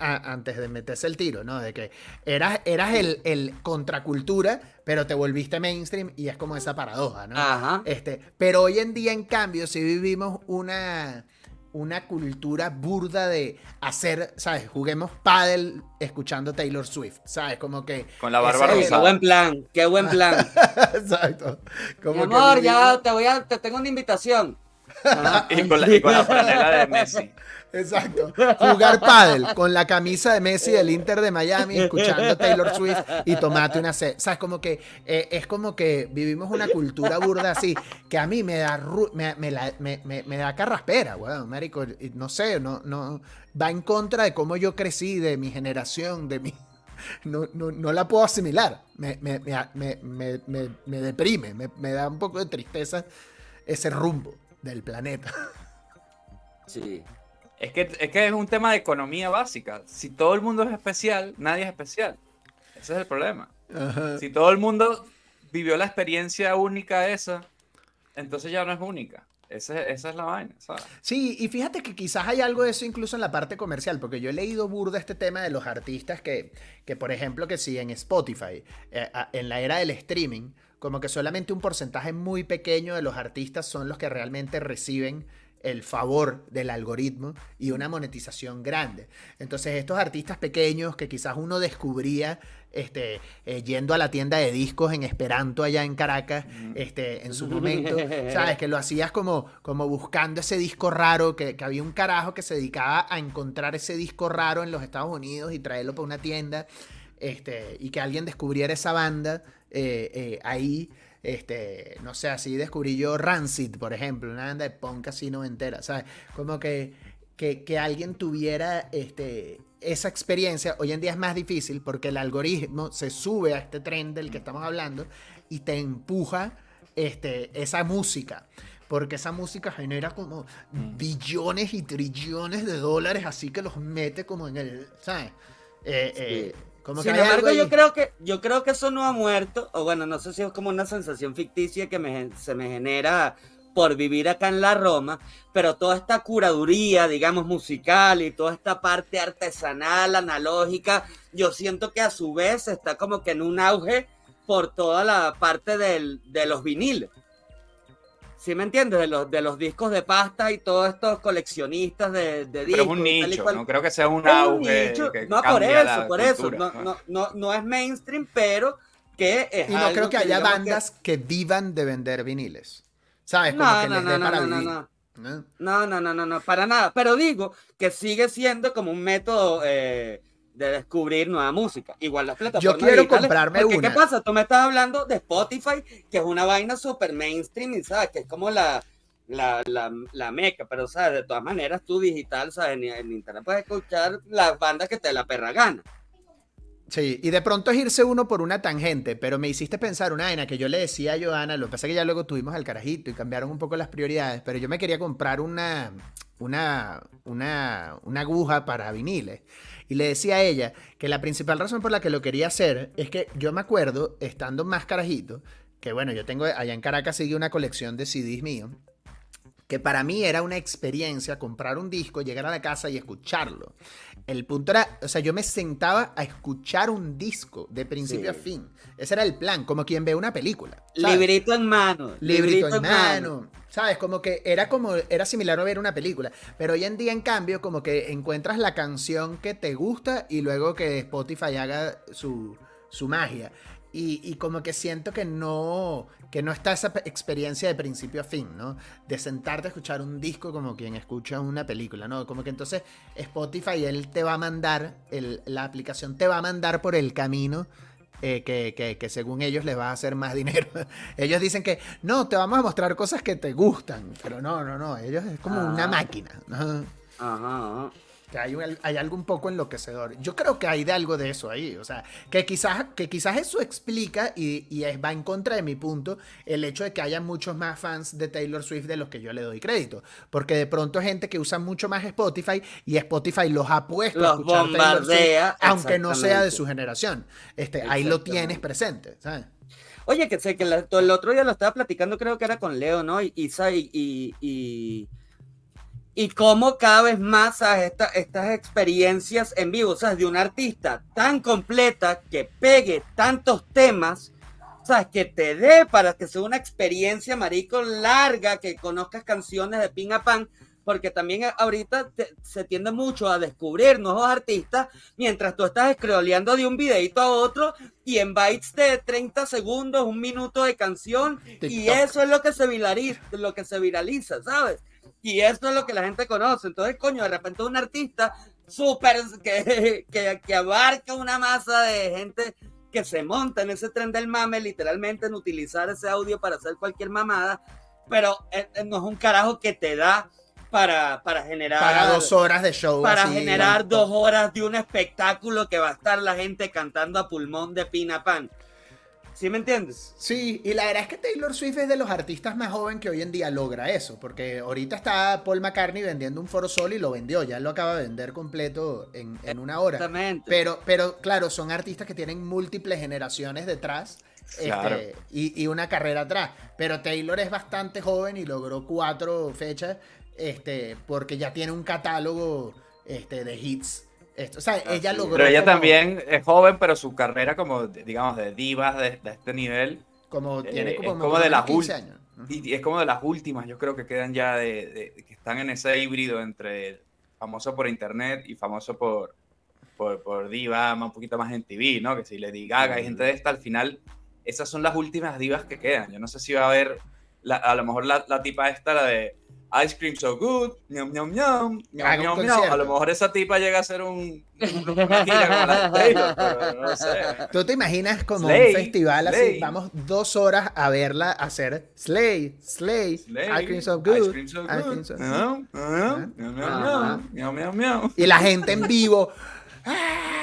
Speaker 2: antes de meterse el tiro, ¿no? De que eras, eras el, el contracultura, pero te volviste mainstream y es como esa paradoja, ¿no?
Speaker 3: Ajá.
Speaker 2: Este, pero hoy en día, en cambio, si vivimos una una cultura burda de hacer, ¿sabes? Juguemos paddle escuchando Taylor Swift, ¿sabes? Como que...
Speaker 1: Con la barba rosada.
Speaker 3: Qué buen plan, qué buen plan.
Speaker 2: Exacto.
Speaker 3: Como Mi amor, ya te voy a, te tengo una invitación.
Speaker 1: y, con la, y con la franela de Messi.
Speaker 2: Exacto. Jugar pádel con la camisa de Messi del Inter de Miami, escuchando Taylor Swift y tomate una sed. O sea, es como que eh, es como que vivimos una cultura burda así, que a mí me da me, me, da carraspera, weón, marico, no sé, no no va en contra de cómo yo crecí, de mi generación, de mi no, no, no la puedo asimilar. Me, me deprime, me da un poco de tristeza ese rumbo del planeta.
Speaker 1: Sí, es que, es que es un tema de economía básica. Si todo el mundo es especial, nadie es especial. Ese es el problema. Si todo el mundo vivió la experiencia única esa, entonces ya no es única. esa es la vaina, ¿sabes?
Speaker 2: Sí, y fíjate que quizás hay algo de eso incluso en la parte comercial, porque yo he leído burda este tema de los artistas que, que por ejemplo, que si en Spotify, eh, en la era del streaming, como que solamente un porcentaje muy pequeño de los artistas son los que realmente reciben el favor del algoritmo y una monetización grande. Entonces estos artistas pequeños que quizás uno descubría este, eh, yendo a la tienda de discos en Esperanto allá en Caracas, este, en su momento, ¿sabes? Que lo hacías como, como buscando ese disco raro, que, había un carajo que se dedicaba a encontrar ese disco raro en los Estados Unidos y traerlo para una tienda, este, y que alguien descubriera esa banda eh, eh, ahí. Este, no sé, así descubrí yo Rancid, por ejemplo, una banda de punk así entera ¿sabes? Como que, que, alguien tuviera este, esa experiencia, hoy en día es más difícil porque el algoritmo se sube a este tren del que estamos hablando y te empuja este, esa música. Porque esa música genera como billones y trillones de dólares, así que los mete como en el, ¿sabes? Eh
Speaker 3: sin embargo, yo creo que yo creo que eso no ha muerto, o bueno, no sé si es como una sensación ficticia que se me genera por vivir acá en la Roma, pero toda esta curaduría, digamos, musical y toda esta parte artesanal, analógica, yo siento que a su vez está como que en un auge por toda la parte del, de los viniles. ¿Sí me entiendes? De los, de los discos de pasta y todos estos coleccionistas de, de discos.
Speaker 1: Es un nicho, no creo que sea un auge.
Speaker 3: Que no, por eso, por eso. No, es mainstream, pero que es.
Speaker 2: Y no creo que, haya bandas que... que... vivan de vender viniles. ¿Sabes? Como
Speaker 3: no, que les no, no, no, no, no, no, para nada. Pero digo que sigue siendo como un método. Eh, de descubrir nueva música. Igual las plataformas.
Speaker 2: Yo quiero comprarme una.
Speaker 3: ¿Qué pasa? Tú me estás hablando de Spotify, que es una vaina súper mainstream, y sabes, que es como la, la, la, la, meca, pero sabes, de todas maneras tú digital, sabes, en, internet puedes escuchar las bandas que te la perra gana.
Speaker 2: Sí, y de pronto es irse uno por una tangente, pero me hiciste pensar una vaina que yo le decía a Joana, lo que pasa es que ya luego tuvimos al carajito y cambiaron un poco las prioridades, pero yo me quería comprar una, una, una, una aguja para viniles. Y le decía a ella que la principal razón por la que lo quería hacer es que yo me acuerdo, estando más carajito, que bueno, yo tengo allá en Caracas sigue una colección de CDs míos, que para mí era una experiencia comprar un disco, llegar a la casa y escucharlo. El punto era, o sea, yo me sentaba a escuchar un disco de principio a fin. Ese era el plan, como quien ve una película.
Speaker 3: Librito en mano.
Speaker 2: Librito, en, mano. ¿Sabes? Como que era como, era similar a ver una película. Pero hoy en día, en cambio, como que encuentras la canción que te gusta y luego que Spotify haga su, su magia. Y, y, como que siento que no, que no está esa experiencia de principio a fin, ¿no? De sentarte a escuchar un disco como quien escucha una película, ¿no? Como que entonces Spotify, él te va a mandar, el, la aplicación te va a mandar por el camino eh, que, según ellos les va a hacer más dinero. ellos dicen que no, te vamos a mostrar cosas que te gustan, pero no, no, no, ellos es como una ah. máquina. Ajá. Ajá que hay, hay, algo un poco enloquecedor. Yo creo que hay de algo de eso ahí, o sea, que quizás, que quizás eso explica y, y va en contra de mi punto el hecho de que haya muchos más fans de Taylor Swift de los que yo le doy crédito, porque de pronto gente que usa mucho más Spotify y Spotify los ha puesto a escuchar Taylor Swift, aunque no sea de su generación. Este, ahí lo tienes presente, ¿sabes?
Speaker 3: Oye, que sé que el otro día lo estaba platicando, creo que era con Leo, ¿no? Y, y, y y cómo cada vez más estas experiencias en vivo, o sea, de un artista tan completa que pegue tantos temas, ¿sabes? Que te dé para que sea una experiencia, marico, larga, que conozcas canciones de ping a pan, porque también ahorita se tiende mucho a descubrir nuevos artistas mientras tú estás scrolleando de un videito a otro y en bytes de 30 segundos, un minuto de canción, y eso es lo que se viraliza, lo que se viraliza, ¿sabes? Y eso es lo que la gente conoce. Entonces, coño, de repente un artista súper que, que, que abarca una masa de gente que se monta en ese tren del mame, literalmente en utilizar ese audio para hacer cualquier mamada, pero eh, eh, no es un carajo que te da para, para generar...
Speaker 2: Para dos horas de show.
Speaker 3: Para generar dos horas de un espectáculo que va a estar la gente cantando a pulmón de pina pan. ¿Sí me entiendes?
Speaker 2: Sí, y la verdad es que Taylor Swift es de los artistas más jóvenes que hoy en día logra eso, porque ahorita está Paul McCartney vendiendo un Foro Sol y lo vendió, ya lo acaba de vender completo en, en una hora. Exactamente. Pero, pero claro, son artistas que tienen múltiples generaciones detrás. Este, y, y, una carrera atrás. Pero Taylor es bastante joven y logró cuatro fechas este, porque ya tiene un catálogo este, de hits o sea, ella logró.
Speaker 1: Pero ella también es joven, pero su carrera, como digamos, de divas de, este nivel.
Speaker 2: Como tiene
Speaker 1: eh,
Speaker 2: como,
Speaker 1: es como de las últimas. Y es como de las últimas, yo creo que quedan ya de, que están en ese híbrido entre famoso por internet y famoso por, por, por diva, un poquito más en TV, ¿no? Que si le Gaga hay gente de esta, al final, esas son las últimas divas que quedan. Yo no sé si va a haber, a lo mejor la, la tipa esta, la de Ice cream so good, ñam, ñam, ñam, ñam, ñam, A lo mejor esa tipa llega a ser un. Una gira no sé.
Speaker 2: ¿Tú te imaginas como un festival así? Vamos dos horas a verla hacer Slay, Slay, Ice cream so good. Ice cream so good. Y la gente en vivo.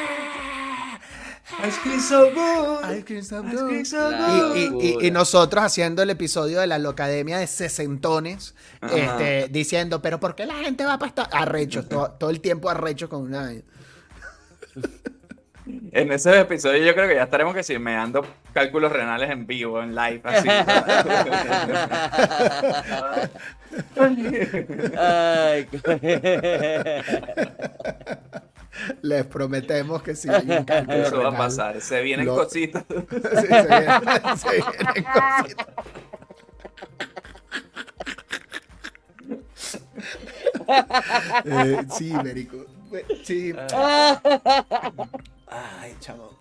Speaker 1: Ice cream so good.
Speaker 2: Ice cream so good. Y, nosotros haciendo el episodio de la Locademia de sesentones, este, diciendo, pero ¿por qué la gente va para estar arrechos? Todo, todo, el tiempo arrechos con una...
Speaker 1: En ese episodio yo creo que ya estaremos que si me ando cálculos renales en vivo, en live, así. Ay,
Speaker 2: Les prometemos que sí hay un
Speaker 1: Eso va a pasar. Se vienen cositas. sí, se vienen, se vienen cositas.
Speaker 2: Eh, sí, Mérico. Sí. Ay, chamo.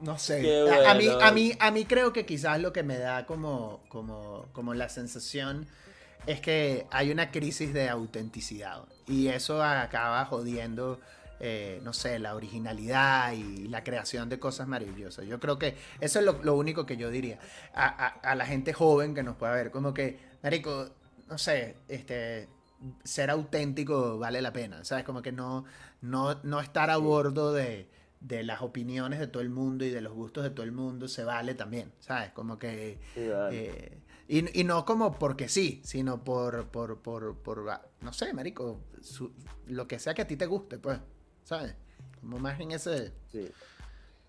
Speaker 2: No sé. a, mí, a, mí, a mí creo que quizás lo que me da como, como, como la sensación es que hay una crisis de autenticidad. Y eso acaba jodiendo eh, no sé, la originalidad y la creación de cosas maravillosas. Yo creo que eso es lo, único que yo diría a, la gente joven que nos pueda ver, como que, Marico, no sé, este, ser auténtico vale la pena, ¿sabes? Como que no, no, no estar a bordo de, las opiniones de todo el mundo y de los gustos de todo el mundo se vale también, ¿sabes? Como que... Eh, y, no como porque sí, sino por, por, por, por no sé, marico, lo que sea que a ti te guste, pues. ¿Sabes? Como más en ese...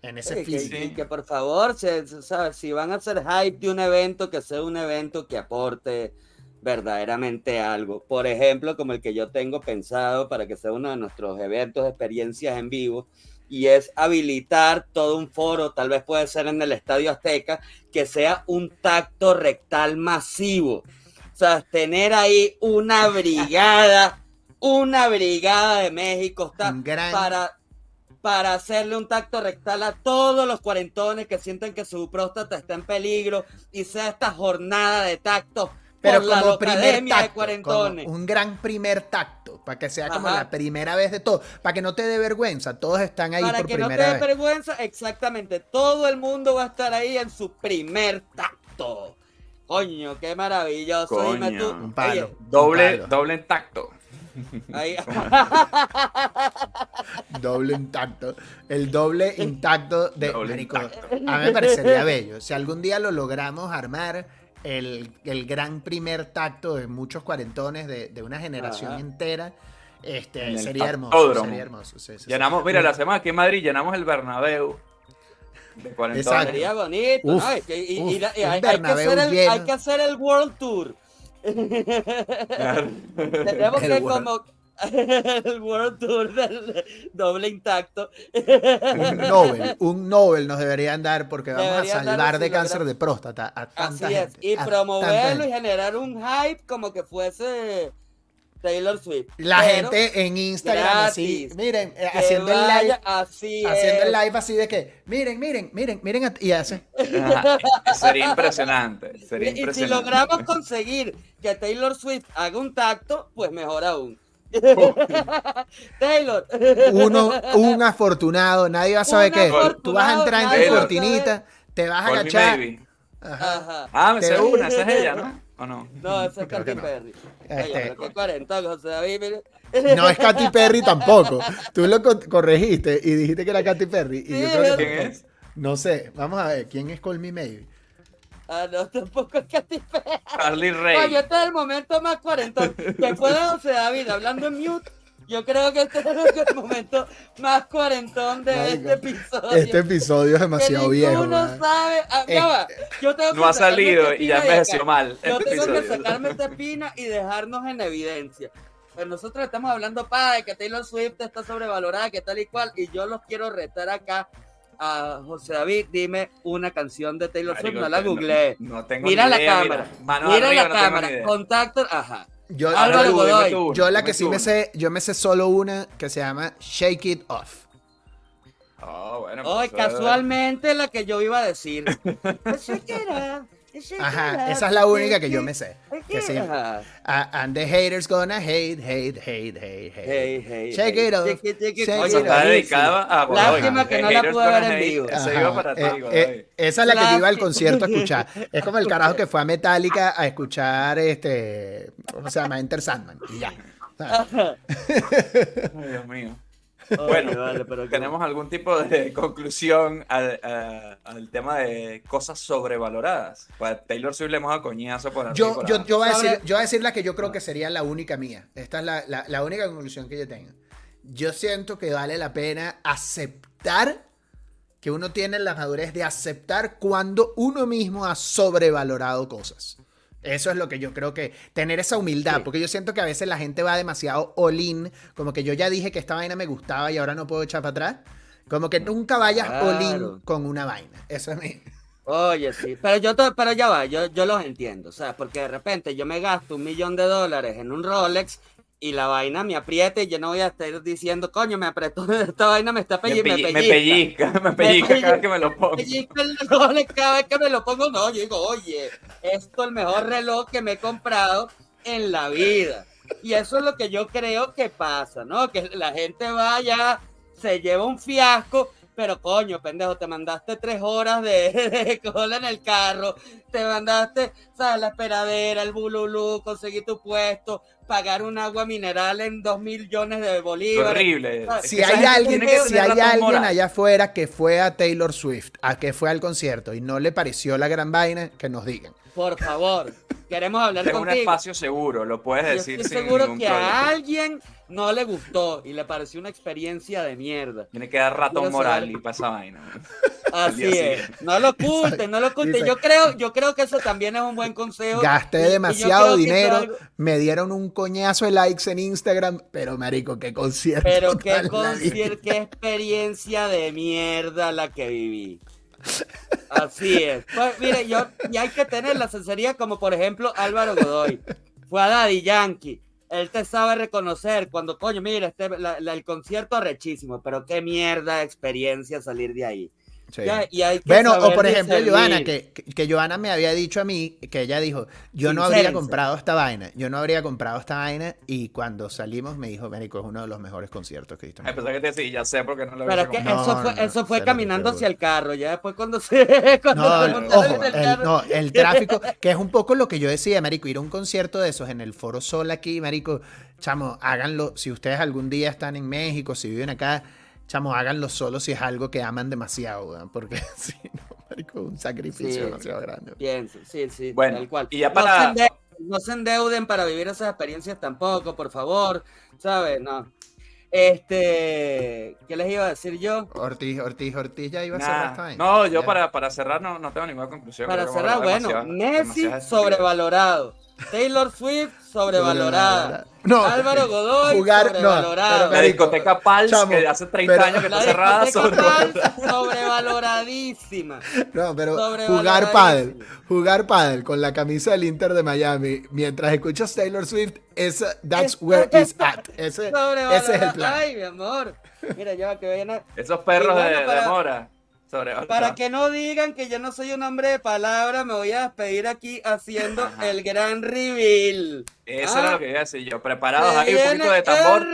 Speaker 2: En ese
Speaker 3: físico. Que, que, por favor, ¿sabes? si van a hacer hype de un evento, que sea un evento que aporte verdaderamente algo. Por ejemplo, como el que yo tengo pensado para que sea uno de nuestros eventos experiencias en vivo, y es habilitar todo un foro, tal vez puede ser en el Estadio Azteca, que sea un tacto rectal masivo. O sea, tener ahí una brigada una brigada de México está para, para hacerle un tacto rectal a todos los cuarentones que sienten que su próstata está en peligro y sea esta jornada de tacto
Speaker 2: pero por como la primer tacto, de cuarentones. un gran primer tacto, para que sea como la primera vez de todo, para que no te dé vergüenza, todos están ahí
Speaker 3: para
Speaker 2: por primera
Speaker 3: vez. Para que no te dé vergüenza, exactamente, todo el mundo va a estar ahí en su primer tacto. Coño, qué maravilloso.
Speaker 1: Coño, un palo, doble, doble tacto.
Speaker 2: doble intacto. El doble intacto de A mí me parecería bello. Si algún día lo logramos armar, el, gran primer tacto de muchos cuarentones de, una generación entera. Este, sería hermoso, sería hermoso.
Speaker 1: llenamos, mira, la semana aquí en Madrid llenamos el Bernabéu. De cuarentones.
Speaker 3: Sería bonito. hay, que hacer el World Tour. Tenemos que como el World Tour del doble intacto.
Speaker 2: Un Nobel, un Nobel nos deberían dar porque vamos a salvar de cáncer de próstata a tanta Así es,
Speaker 3: y promoverlo y generar un hype como que fuese Taylor Swift.
Speaker 2: La
Speaker 3: Pero
Speaker 2: gente en Instagram así, miren, eh, haciendo el live,
Speaker 3: así
Speaker 2: haciendo el live así de que, miren, miren, miren, miren, a- y hace.
Speaker 1: Ajá, Sería impresionante. Sería
Speaker 3: Y si
Speaker 1: impresionante.
Speaker 3: logramos conseguir que Taylor Swift haga un tacto, pues mejor aún. Taylor.
Speaker 2: Uno, un afortunado, nadie va a saber
Speaker 3: Un
Speaker 2: qué. Tú vas a entrar en tu cortinita, te vas a agachar. Ajá.
Speaker 3: Ajá.
Speaker 1: Ah, me sé una, esa es ella, ¿no? ¿O no?
Speaker 3: No, ese es Katy
Speaker 2: no. Este-
Speaker 3: Oye, pero qué cuarentón, José David. mire.
Speaker 2: No es Katy Perry tampoco. Tú lo co- corregiste y dijiste que era Katy Perry. Y yo creo que
Speaker 1: ¿Quién es?
Speaker 2: No sé, vamos a ver, ¿quién es Call Me Maybe?
Speaker 3: Ah, no, tampoco es Katy Perry.
Speaker 1: Carly Ray.
Speaker 3: Oye, este es el momento más cuarentón. Después de José David hablando en mute, yo creo que este es el momento más cuarentón de
Speaker 2: Marico,
Speaker 3: este episodio.
Speaker 2: Este episodio es demasiado
Speaker 3: que
Speaker 2: viejo. ¿verdad?
Speaker 3: sabe. Ah, ya
Speaker 2: Eh,
Speaker 3: va, yo tengo que
Speaker 1: no ha
Speaker 3: sacarme
Speaker 1: salido y ya envejeció mal.
Speaker 3: Yo
Speaker 1: este
Speaker 3: tengo que sacarme esta espina y dejarnos en evidencia. Pero nosotros estamos hablando para que Taylor Swift está sobrevalorada, que tal y cual, y yo los quiero retar acá a José David. Dime una canción de Taylor Swift, no la googleé.
Speaker 1: No, tengo
Speaker 3: Mira
Speaker 1: ni
Speaker 3: la cámara,
Speaker 1: Mano
Speaker 3: Mira
Speaker 1: arriba,
Speaker 3: la
Speaker 1: no
Speaker 3: cámara, contacto, ajá.
Speaker 2: Yo,
Speaker 3: Álvaro
Speaker 1: Dime tú, dime
Speaker 3: Godoy.
Speaker 1: tú,
Speaker 2: yo la que sí
Speaker 1: tú.
Speaker 2: me sé, yo me sé solo una que se llama Shake It Off.
Speaker 1: Ah, bueno, pues,
Speaker 3: casualmente, la que yo iba a decir. Que
Speaker 2: Ajá, esa es la única que yo me sé. Que sí. And the haters gonna hate, hate, hate, hate, hate.
Speaker 3: Hey, hey,
Speaker 2: Shake
Speaker 3: hey.
Speaker 2: it off,
Speaker 3: Shake it, shake it,
Speaker 2: shake
Speaker 1: O
Speaker 2: it
Speaker 1: sea,
Speaker 2: it
Speaker 1: está dedicada a.
Speaker 3: Lástima que no la pude ver en vivo.
Speaker 1: Eso
Speaker 2: Ajá,
Speaker 1: iba para
Speaker 2: eh, eh, esa es la que yo iba al concierto a escuchar. Es como el carajo que fue a Metallica a escuchar este, ¿cómo se llama? Enter Sandman. Y ya.
Speaker 1: Ay, Dios mío. Bueno,
Speaker 3: Oye, vale, pero que-
Speaker 1: ¿Tenemos algún tipo de conclusión al, a- al tema de cosas sobrevaloradas? Pues Taylor Swift le hemos dado coñazo por
Speaker 2: Yo,
Speaker 1: por
Speaker 2: yo, yo, voy a decir, yo voy a decir la que yo creo que sería la única mía. Esta es la, la- la única conclusión que yo tengo. Yo siento que vale la pena aceptar que uno tiene la madurez de aceptar cuando uno mismo ha sobrevalorado cosas. Eso es lo que yo creo que tener esa humildad,
Speaker 3: Sí.
Speaker 2: porque yo siento que a veces la gente va demasiado all-in, como que yo ya dije que esta vaina me gustaba y ahora no puedo echar para atrás. Como que nunca vayas
Speaker 3: Claro.
Speaker 2: con una vaina. Eso es mi.
Speaker 3: Oye, sí, pero yo pero ya va, yo, yo los entiendo, o sea, porque de repente yo me gasto un millón de dólares en un Rolex y la vaina me aprieta y yo no voy a estar diciendo, coño, me apretó, esta vaina me está
Speaker 1: Me,
Speaker 3: pelli- me
Speaker 1: pelli- me
Speaker 3: pellizca.
Speaker 1: pellizca, me pellizca cada vez que me lo
Speaker 3: Me
Speaker 1: pongo.
Speaker 3: pellizca el Rolex cada vez que me lo pongo, no, yo digo, oye, esto es el mejor reloj que me he comprado en la vida. Y eso es lo que yo creo que pasa, ¿no? Que la gente vaya, se lleva un fiasco, pero coño, pendejo, te mandaste tres horas de, de cola en el carro, te mandaste, ¿sabes? La esperadera, el bululú, conseguir tu puesto, pagar un agua mineral en dos millones de bolívares.
Speaker 1: Horrible. Es
Speaker 2: Si hay alguien,
Speaker 1: que
Speaker 2: si hay alguien
Speaker 1: moral.
Speaker 2: allá afuera que fue a Taylor Swift, a que fue al concierto y no le pareció la gran vaina, que nos digan.
Speaker 3: Por favor, queremos hablar
Speaker 1: Tengo un
Speaker 3: contigo.
Speaker 1: espacio seguro, lo puedes
Speaker 3: Yo
Speaker 1: decir
Speaker 3: estoy
Speaker 1: sin
Speaker 3: seguro
Speaker 1: ningún
Speaker 3: que
Speaker 1: problema.
Speaker 3: a alguien no le gustó y le pareció una experiencia de mierda.
Speaker 1: Tiene que dar ratón moral
Speaker 3: saber-
Speaker 1: y para esa vaina.
Speaker 3: Así es. No lo oculten, no lo oculten. Yo creo, yo creo que eso también es un buen consejo.
Speaker 2: Gasté
Speaker 3: Y-
Speaker 2: demasiado dinero,
Speaker 3: algo-
Speaker 2: me dieron un coñazo de likes en Instagram, pero marico, qué concierto.
Speaker 3: Pero qué,
Speaker 2: tan
Speaker 3: concier- qué experiencia de mierda la que viví. Así es. Pues mire, yo, y hay que tener la sinceridad como por ejemplo Álvaro Godoy. Fue a Daddy Yankee. Él te sabe reconocer cuando, coño, mira, este, la- la- el concierto arrechísimo, pero qué mierda experiencia salir de ahí.
Speaker 2: Sí.
Speaker 3: Ya, y hay que
Speaker 2: Bueno, o por ejemplo. Joana, que, que, Joana me había dicho a mí, que ella dijo, yo no habría comprado esta vaina, yo no habría comprado esta vaina, y cuando salimos me dijo, Marico, es uno de los mejores conciertos que he visto.
Speaker 1: Ay, que te decía, ya sé porque no lo
Speaker 3: Pero es
Speaker 1: hubiese
Speaker 3: que
Speaker 1: comprado.
Speaker 2: No,
Speaker 3: eso fue,
Speaker 2: no,
Speaker 3: eso fue
Speaker 2: cero,
Speaker 3: caminando hacia el carro. Ya después cuando se. Cuando
Speaker 2: No,
Speaker 3: se
Speaker 2: ojo,
Speaker 3: el
Speaker 2: el,
Speaker 3: carro.
Speaker 2: no, el tráfico, que es un poco lo que yo decía, Marico, ir a un concierto de esos en el Foro Sol aquí, Marico, chamo, háganlo, si ustedes algún día están en México, si viven acá, chamo, háganlo solo si es algo que aman demasiado, porque si no, Marico, es un sacrificio
Speaker 3: Sí.
Speaker 2: demasiado grande.
Speaker 3: Pienso, sí, sí,
Speaker 1: Bueno,
Speaker 3: tal cual.
Speaker 1: y ya
Speaker 3: No
Speaker 1: para-
Speaker 3: se endeuden, No se endeuden para vivir esas experiencias tampoco, por favor. ¿Sabes? No. Este. ¿Qué les iba a decir yo?
Speaker 2: Ortiz, Ortiz, Ortiz ya iba a cerrar esta.
Speaker 1: No, yo para, para cerrar no, no tengo ninguna conclusión.
Speaker 3: Para cerrar, bueno, Messi
Speaker 1: estupidez.
Speaker 3: sobrevalorado. Taylor Swift, sobrevalorada.
Speaker 2: No,
Speaker 3: Álvaro Godoy,
Speaker 2: jugar- no,
Speaker 3: sobrevalorado.
Speaker 1: La discoteca Pals,
Speaker 2: Chamo,
Speaker 1: que hace 30
Speaker 2: pero-
Speaker 1: años que está cerrada.
Speaker 3: sobrevaloradísima.
Speaker 2: No, pero jugar pádel, jugar pádel con la camisa del Inter de Miami mientras escuchas Taylor Swift, esa, that's where it's at. Ese, ese es el plan.
Speaker 3: Ay, mi amor. Mira, ya que vayan a...
Speaker 1: Esos perros
Speaker 3: bueno,
Speaker 1: de, de
Speaker 3: para-
Speaker 1: mora. Sobre
Speaker 3: Para que no digan que yo no soy un hombre de palabra, me voy a despedir aquí haciendo
Speaker 1: Ajá.
Speaker 3: el gran reveal.
Speaker 1: Eso
Speaker 3: Ah.
Speaker 1: era lo que iba a decir yo. Preparados ahí un poquito de tambor.